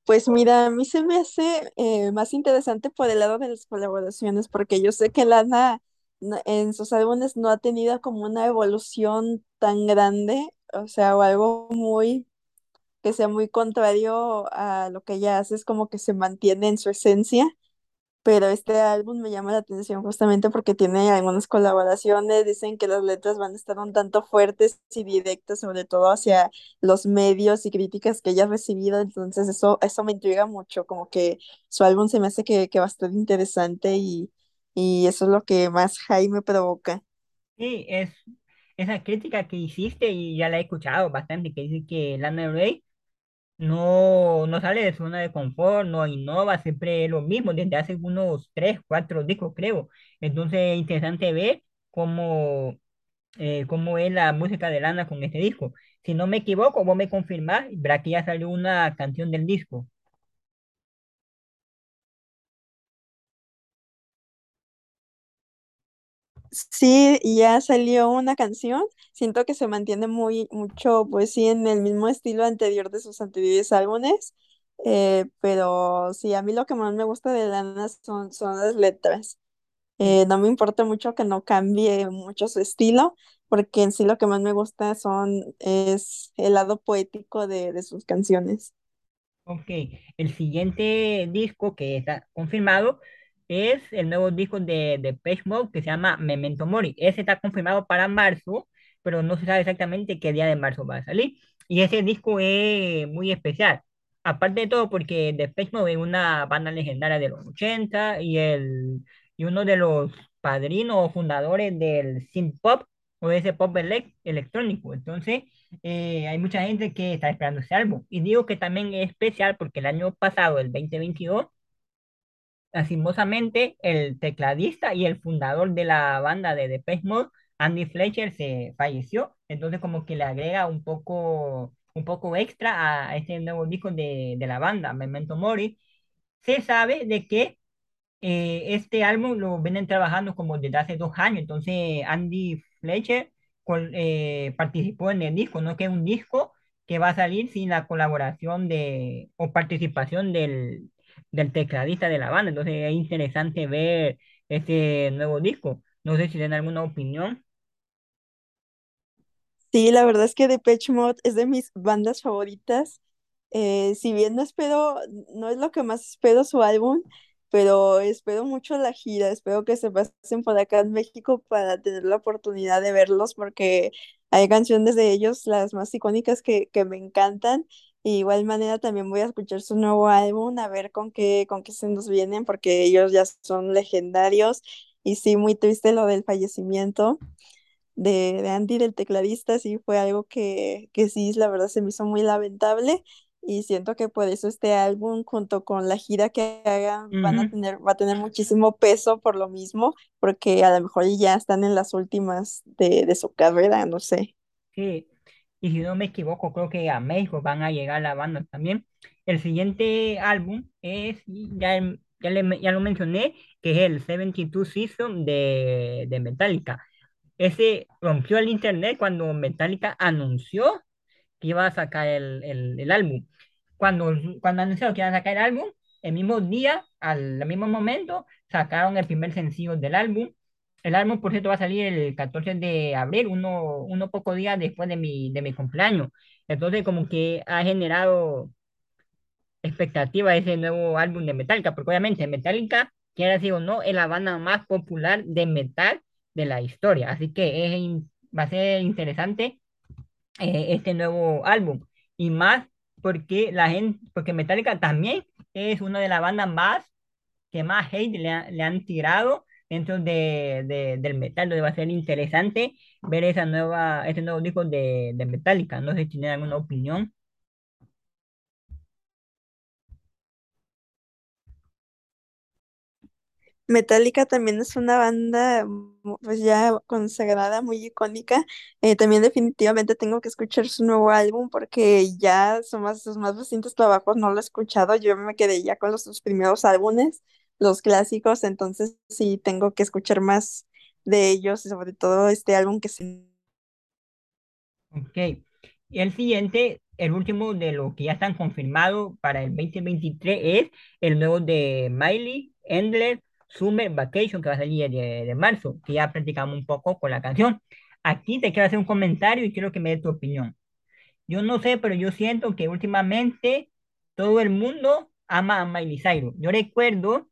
Pues mira, a mí se me hace eh, más interesante por el lado de las colaboraciones, porque yo sé que Lana en sus álbumes no ha tenido como una evolución tan grande, o sea, o algo muy que sea muy contrario a lo que ella hace, es como que se mantiene en su esencia. Pero este álbum me llama la atención justamente porque tiene algunas colaboraciones, dicen que las letras van a estar un tanto fuertes y directas, sobre todo hacia los medios y críticas que ella ha recibido, entonces eso, eso me intriga mucho, como que su álbum se me hace que, que estar interesante y, y eso es lo que más hype me provoca. Sí, es esa crítica que hiciste y ya la he escuchado bastante, que dice que Lana Del Rey no, no sale de su zona de confort, no innova, siempre es lo mismo, desde hace unos tres, cuatro discos creo. Entonces es interesante ver cómo, eh, cómo es la música de Lana con este disco. Si no me equivoco, vos me confirmás, verá que ya salió una canción del disco. Sí, ya salió una canción. Siento que se mantiene muy mucho, pues sí, en el mismo estilo anterior de sus anteriores álbumes. eh, pero sí, a mí lo que más me gusta de Lana son, son las letras. Eh, no me importa mucho que no cambie mucho su estilo, porque en sí lo que más me gusta son, es el lado poético de, de sus canciones. Ok, el siguiente disco que está confirmado es el nuevo disco de, de Depeche Mode que se llama Memento Mori. Ese está confirmado para marzo, pero no se sabe exactamente qué día de marzo va a salir. Y ese disco es muy especial. Aparte de todo, porque Depeche Mode es una banda legendaria de los 80 y, el, y uno de los padrinos o fundadores del synth pop o de ese pop elec- electrónico. Entonces, eh, hay mucha gente que está esperando ese álbum. Y digo que también es especial porque el año pasado, el 2022, lastimosamente, el tecladista y el fundador de la banda de Depeche Mode, Andy Fletcher, se falleció. Entonces, como que le agrega un poco, un poco extra a este nuevo disco de, de la banda, Memento Mori. Se sabe de que eh, este álbum lo vienen trabajando como desde hace dos años, entonces Andy Fletcher eh, participó en el disco, no que es un disco que va a salir sin la colaboración de o participación del, del tecladista de la banda, entonces es interesante ver este nuevo disco. No sé si tienen alguna opinión. Sí, la verdad es que Depeche Mode es de mis bandas favoritas. Eh, si bien no espero, no es lo que más espero su álbum, pero espero mucho la gira. Espero que se pasen por acá en México para tener la oportunidad de verlos, porque hay canciones de ellos, las más icónicas que, que me encantan. Y de igual manera también voy a escuchar su nuevo álbum, a ver con qué, con qué se nos vienen, porque ellos ya son legendarios. Y sí, muy triste lo del fallecimiento de, de Andy, del tecladista, sí fue algo que, que sí, la verdad se me hizo muy lamentable y siento que por eso este álbum junto con la gira que hagan van a tener, va a tener muchísimo peso por lo mismo, porque a lo mejor ya están en las últimas de, de su carrera, no sé. sí. Y si no me equivoco, creo que a México van a llegar la banda también. El siguiente álbum es, ya, ya, le- ya lo mencioné, que es el 72 Season de, de Metallica. Ese rompió el internet cuando Metallica anunció que iba a sacar el, el, el álbum. Cuando, cuando anunciaron que iban a sacar el álbum, el mismo día, al mismo momento, sacaron el primer sencillo del álbum. El álbum, por cierto, va a salir el 14 de abril, uno, uno poco días después de mi, de mi cumpleaños. Entonces, como que ha generado expectativa ese nuevo álbum de Metallica, porque obviamente Metallica, quiera decir o no, es la banda más popular de metal de la historia. Así que es, va a ser interesante eh, este nuevo álbum. Y más porque la gente, porque Metallica también es una de las bandas más que más hate le, ha- le han tirado dentro de, de- del metal. Entonces va a ser interesante ver esa nueva, este nuevo disco de, de Metallica. No sé si tienen alguna opinión. Metallica también es una banda pues ya consagrada, muy icónica. Eh, también definitivamente tengo que escuchar su nuevo álbum porque ya son más, sus más recientes trabajos no lo he escuchado. Yo me quedé ya con los sus primeros álbumes, los clásicos, entonces sí tengo que escuchar más de ellos sobre todo este álbum que se Ok. Y el siguiente, el último de lo que ya están confirmados para el 2023 es el nuevo de Miley, Endless Summer Vacation, que va a salir de, de marzo, que ya practicamos un poco con la canción. Aquí te quiero hacer un comentario y quiero que me des tu opinión. Yo no sé, pero yo siento que últimamente todo el mundo ama a Miley Cyrus. Yo recuerdo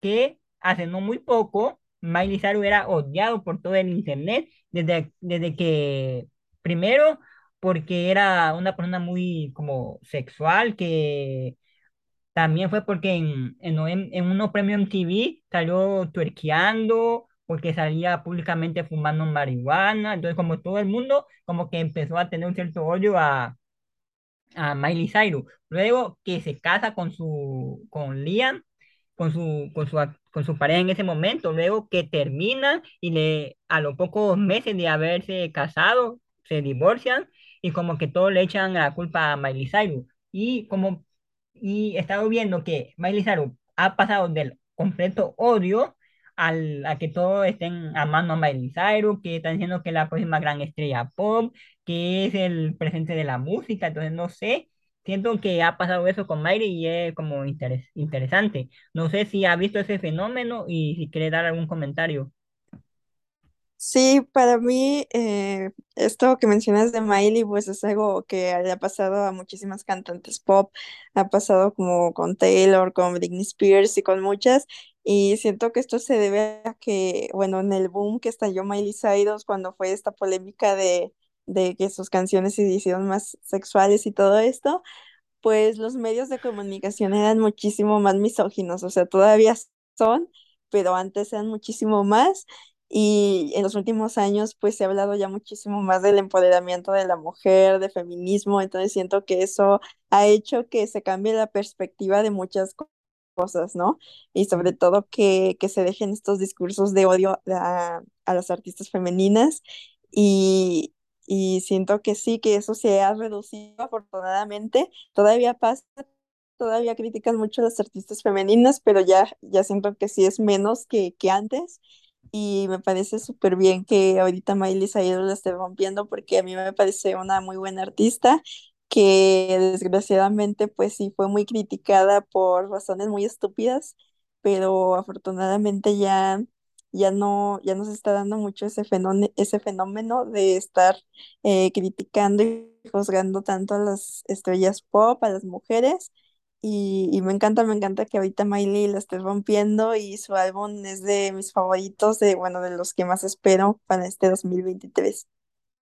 que hace no muy poco Miley Cyrus era odiado por todo el internet desde, desde que, primero, porque era una persona muy como sexual, que también fue porque en, en, en, unos premios MTV salió tuerqueando, porque salía públicamente fumando marihuana, entonces como todo el mundo como que empezó a tener un cierto odio a, a Miley Cyrus. Luego que se casa con su, con Liam, con su, con su, con su pareja en ese momento. Luego que terminan y le, a los pocos meses de haberse casado, se divorcian y como que todos le echan la culpa a Miley Cyrus. Y como, y he estado viendo que Miley Cyrus ha pasado del completo odio al, a que todos estén amando a Miley Cyrus, que están diciendo que es la próxima gran estrella pop que es el presente de la música, entonces no sé, siento que ha pasado eso con Mayri y es como interes- interesante. No sé si ha visto ese fenómeno y si quiere dar algún comentario. Sí, para mí eh, esto que mencionas de Miley, pues es algo que le ha pasado a muchísimas cantantes pop, ha pasado como con Taylor, con Britney Spears y con muchas, y siento que esto se debe a que, bueno, en el boom que estalló Miley Cyrus cuando fue esta polémica de, de que sus canciones se hicieron más sexuales y todo esto, pues los medios de comunicación eran muchísimo más misóginos, o sea, todavía son, pero antes eran muchísimo más. Y en los últimos años, pues se ha hablado ya muchísimo más del empoderamiento de la mujer, de feminismo, entonces siento que eso ha hecho que se cambie la perspectiva de muchas co- cosas, ¿no? Y sobre todo que, que se dejen estos discursos de odio a, a las artistas femeninas. Y, y siento que sí, que eso se ha reducido afortunadamente. Todavía pasa, todavía critican mucho a las artistas femeninas, pero ya, ya siento que sí es menos que, que antes. Y me parece súper bien que ahorita Miley Cyrus la esté rompiendo porque a mí me parece una muy buena artista que desgraciadamente pues sí fue muy criticada por razones muy estúpidas, pero afortunadamente ya, ya no, ya no se está dando mucho ese fenómeno, ese fenómeno de estar eh, criticando y juzgando tanto a las estrellas pop, a las mujeres. Y, y me encanta, me encanta que ahorita Miley la esté rompiendo y su álbum es de mis favoritos, de, bueno, de los que más espero para este 2023.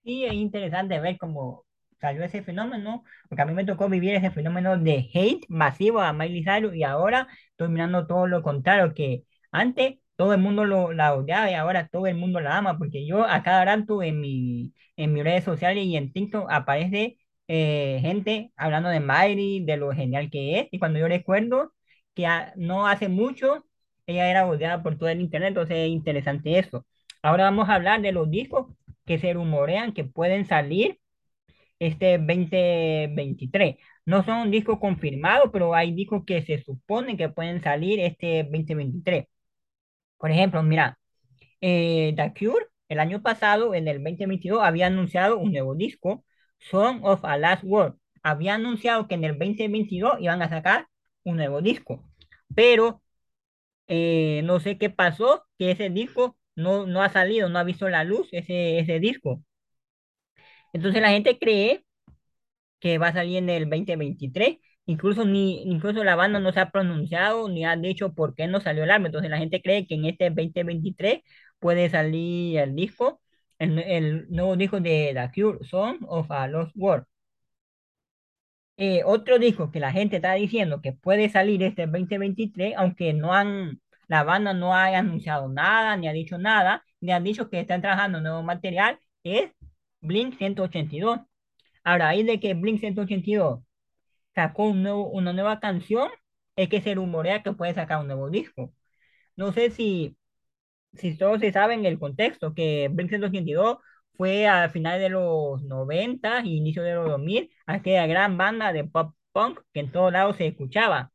Sí, es interesante ver cómo salió ese fenómeno, porque a mí me tocó vivir ese fenómeno de hate masivo a Miley Cyrus y ahora estoy mirando todo lo contrario, que antes todo el mundo lo, la odiaba y ahora todo el mundo la ama, porque yo a cada rato en mi, en mis redes sociales y en TikTok aparece eh, gente hablando de Miley, de lo genial que es, y cuando yo recuerdo que no hace mucho ella era odiada por todo el internet, entonces es interesante eso. Ahora vamos a hablar de los discos que se rumorean que pueden salir este 2023. No son discos confirmados, pero hay discos que se supone que pueden salir este 2023. Por ejemplo, mira, eh, The Cure el año pasado, en el 2022, había anunciado un nuevo disco, Song of a Last Word. Había anunciado que en el 2022 iban a sacar un nuevo disco, pero eh, no sé qué pasó, que ese disco no, no ha salido, no ha visto la luz ese, ese disco. Entonces la gente cree que va a salir en el 2023. Incluso, ni, incluso la banda no se ha pronunciado ni ha dicho por qué no salió el álbum. Entonces la gente cree que en este 2023 puede salir el disco, el, el nuevo disco de The Cure, Song of a Lost World. Eh, otro disco que la gente está diciendo que puede salir este 2023, aunque no han, la banda no ha anunciado nada, ni ha dicho nada, ni han dicho que están trabajando nuevo material, es Blink 182. A raíz de que Blink 182 sacó un nuevo, una nueva canción, es que se rumorea que puede sacar un nuevo disco. No sé si, si todos se saben el contexto, que Blink-182 fue a finales de los 90 y inicio de los 2000, aquella gran banda de pop punk que en todos lados se escuchaba.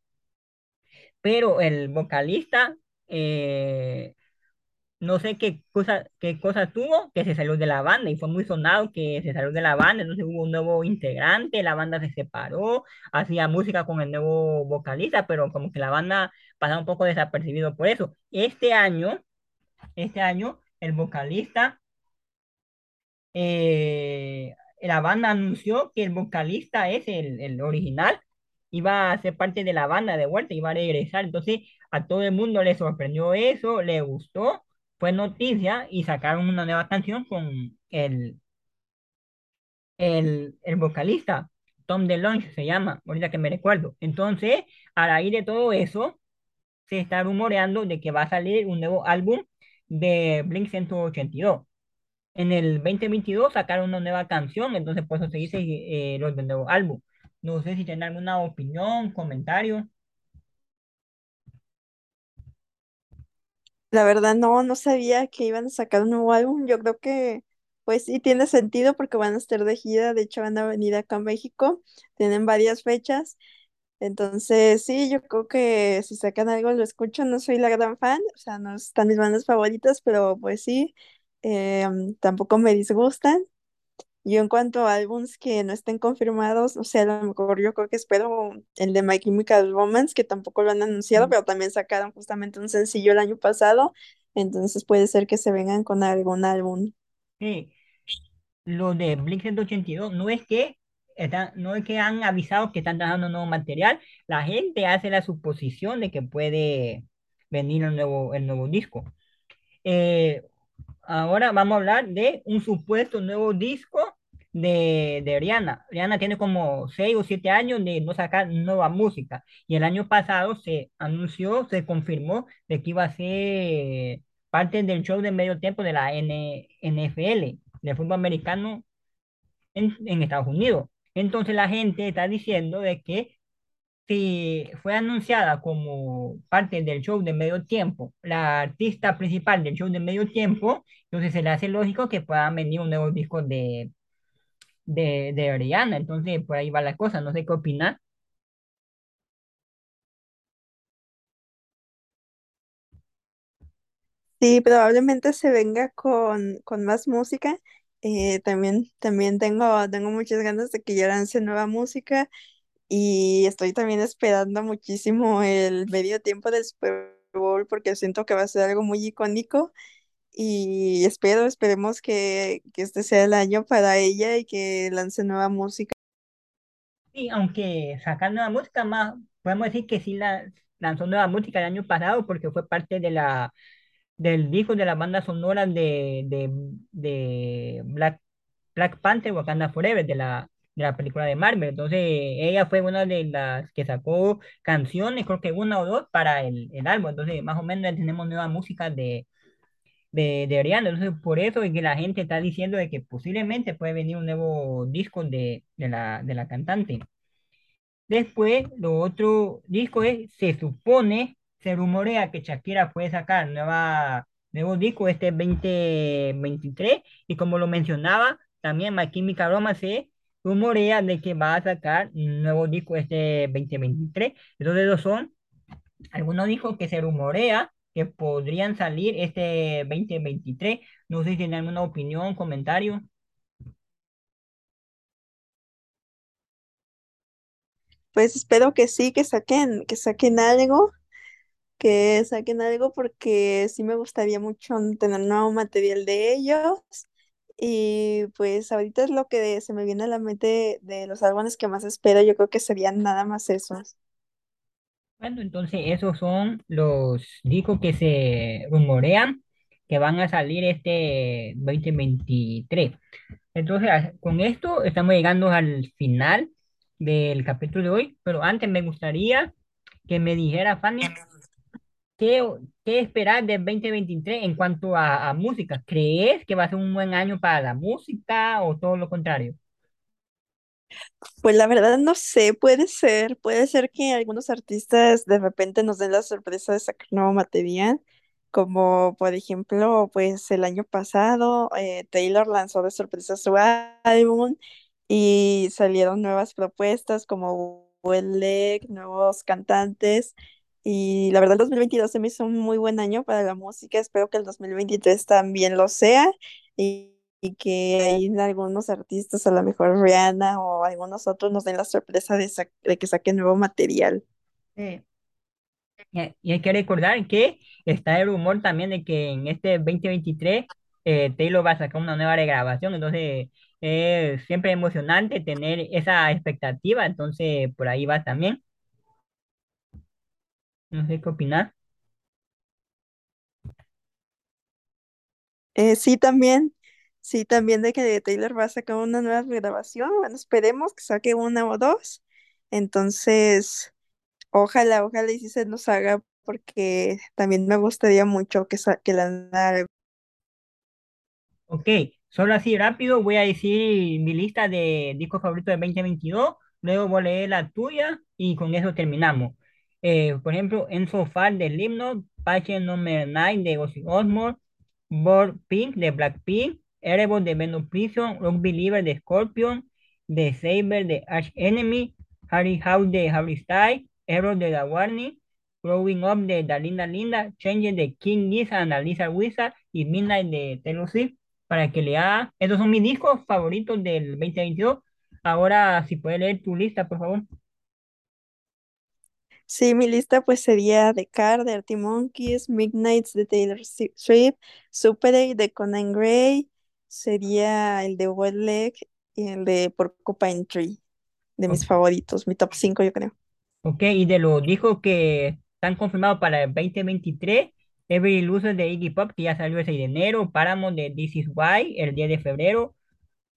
Pero el vocalista, eh, no sé qué cosa, qué cosa tuvo, que se salió de la banda y fue muy sonado que se salió de la banda, entonces hubo un nuevo integrante, la banda se separó, hacía música con el nuevo vocalista, pero como que la banda pasaba un poco desapercibido por eso. Este año, este año, el vocalista, eh, la banda anunció que el vocalista es el, el original, iba a ser parte de la banda de vuelta, iba a regresar, entonces a todo el mundo le sorprendió eso, le gustó fue noticia y sacaron una nueva canción con el, el, el vocalista, Tom DeLonge se llama, ahorita que me recuerdo. Entonces, a raíz de todo eso, se está rumoreando de que va a salir un nuevo álbum de Blink-182. En el 2022 sacaron una nueva canción, entonces por eso se dice eh, los nuevo álbum. No sé si tienen alguna opinión, comentario. La verdad no, no sabía que iban a sacar un nuevo álbum. Yo creo que pues sí tiene sentido porque van a estar de gira, de hecho van a venir acá a México, tienen varias fechas. Entonces, sí, yo creo que si sacan algo lo escucho, no soy la gran fan, o sea, no están mis bandas favoritas, pero pues sí, em, tampoco me disgustan. Yo en cuanto a álbums que no estén confirmados, o sea, a lo mejor yo creo que espero el de My Chemical Romance, que tampoco lo han anunciado, pero también sacaron justamente un sencillo el año pasado, entonces puede ser que se vengan con algún álbum. Sí, lo de Blink-182 no es que están, no es que han avisado que están trabajando nuevo material, la gente hace la suposición de que puede venir el nuevo, el nuevo disco. Eh, ahora vamos a hablar de un supuesto nuevo disco de, de Rihanna. Rihanna tiene como 6 o 7 años de no sacar nueva música y el año pasado se anunció, se confirmó de que iba a ser parte del show de medio tiempo de la N, NFL, de fútbol americano en, en Estados Unidos. Entonces la gente está diciendo de que si fue anunciada como parte del show de medio tiempo, la artista principal del show de medio tiempo, entonces se le hace lógico que puedan venir un nuevo disco de, de, de Rihanna. Entonces por ahí va la cosa, no sé qué opinar. Sí, probablemente se venga con, con más música. Eh, también, también tengo, tengo muchas ganas de que ya lance nueva música y estoy también esperando muchísimo el medio tiempo del Super Bowl porque siento que va a ser algo muy icónico y espero, esperemos que, que este sea el año para ella y que lance nueva música. Sí, aunque sacar nueva música más, podemos decir que sí la, lanzó nueva música el año pasado porque fue parte de la, del disco de la banda sonora de, de, de Black, Black Panther Wakanda Forever, de la, de la película de Marvel. Entonces, ella fue una de las que sacó canciones, creo que una o dos, para el, el álbum. Entonces, más o menos ya tenemos nueva música de, de, de. Entonces, por eso es que la gente está diciendo de que posiblemente puede venir un nuevo disco de, de la, de la cantante. Después, lo otro disco es, se supone, se rumorea que Shakira puede sacar nueva, nuevo disco este 2023 y como lo mencionaba, también My Chemical Romance rumorea de que va a sacar un nuevo disco este 2023. Entonces, esos son algunos discos que se rumorea que podrían salir este 2023. No sé si tienen alguna opinión, comentario. Pues espero que sí, que saquen, que saquen algo, que saquen algo porque sí me gustaría mucho tener nuevo material de ellos. Y pues ahorita es lo que se me viene a la mente de los álbumes que más espero, yo creo que serían nada más esos. Bueno, entonces esos son los discos que se rumorean que van a salir este 2023. Entonces, con esto estamos llegando al final del capítulo de hoy, pero antes me gustaría que me dijera, Fanny, ¿qué, qué esperar del 2023 en cuanto a, a música? ¿Crees que va a ser un buen año para la música o todo lo contrario? Pues la verdad no sé, puede ser, puede ser que algunos artistas de repente nos den la sorpresa de sacar nuevo material, como por ejemplo, pues el año pasado eh, Taylor lanzó de sorpresa su álbum y salieron nuevas propuestas como Well Leg, nuevos cantantes y la verdad el 2022 se me hizo un muy buen año para la música, espero que el 2023 también lo sea y que hay algunos artistas, a lo mejor Rihanna o algunos otros, nos den la sorpresa de, sa- de que saquen nuevo material. Eh, y hay que recordar que está el rumor también de que en este 2023 eh, Taylor va a sacar una nueva regrabación, entonces es siempre emocionante tener esa expectativa, entonces por ahí va también. No sé qué opinar. Eh, sí, también, sí, también de que Taylor va a sacar una nueva grabación. Bueno, esperemos que saque una o dos. Entonces, ojalá, ojalá y sí se nos haga, porque también me gustaría mucho que, sa- que la Ok, solo así rápido voy a decir mi lista de discos favoritos de 2022, luego voy a leer la tuya y con eso terminamos. Eh, por ejemplo, En So Far de Slipknot, Patient Number 9 de Ozzy Osbourne, Born Pink de Blackpink, Erebor de Venom Prison, Rock Believer de Scorpion, The Saber de Arch Enemy, Harry House de Harry Styles, Error de The Warning, Growing Up de Da Linda Linda, Change de King the Lizard Wizard y Midnight de Taylor Swift para que lea. Estos son mis discos favoritos del 2022. Ahora, si puedes leer tu lista, por favor. Sí, mi lista pues sería The Car de Arctic Monkeys, Midnights de Taylor Swift, Super 8 de Conan Gray, sería el de Wet Leg y el de Porcupine Tree, de mis favoritos, mi top 5 yo creo. Ok, y de los discos que están confirmados para el 2023, Every Loser de Iggy Pop, que ya salió el 6 de enero, Paramount de This Is Why, el 10 de febrero,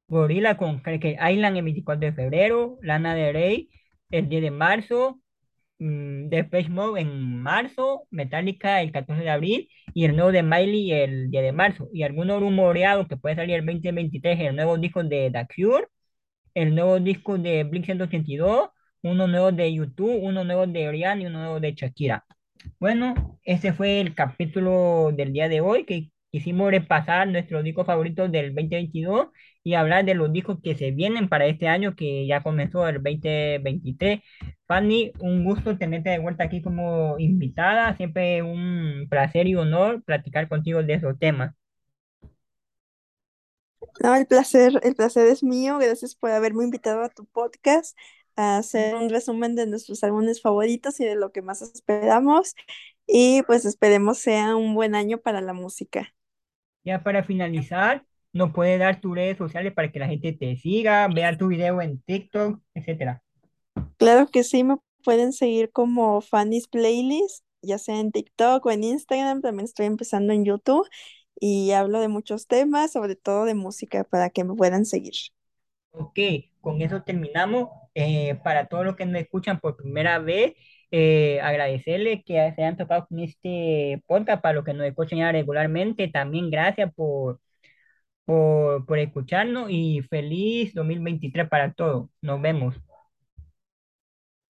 Gorilla con Cracker Island el 24 de febrero, Lana Del Rey el 10 de marzo, mm, Depeche Mode en marzo, Metallica el 14 de abril y el nuevo de Miley el 10 de marzo. Y algunos rumoreados que puede salir el 2023, el nuevo disco de The Cure, el nuevo disco de Blink-182, uno nuevo de YouTube, uno nuevo de Rihanna y uno nuevo de Shakira. Bueno, ese fue el capítulo del día de hoy que quisimos repasar nuestros discos favoritos del 2022 y hablar de los discos que se vienen para este año que ya comenzó el 2023. Fanny, un gusto tenerte de vuelta aquí como invitada. Siempre un placer y honor platicar contigo de esos temas. No, el placer, el placer es mío, gracias por haberme invitado a tu podcast a hacer un resumen de nuestros álbumes favoritos y de lo que más esperamos y pues esperemos sea un buen año para la música. Ya para finalizar, nos puedes dar tus redes sociales para que la gente te siga, vea tu video en TikTok, etcétera. Claro que sí, me pueden seguir como Fanny's Playlist, ya sea en TikTok o en Instagram, también estoy empezando en YouTube y hablo de muchos temas, sobre todo de música, para que me puedan seguir. Ok, con eso terminamos. Eh, para todos los que nos escuchan por primera vez, eh, agradecerles que se hayan tocado con este podcast. Para los que nos escuchan ya regularmente, también gracias por, por, por escucharnos y feliz 2023 para todos. Nos vemos.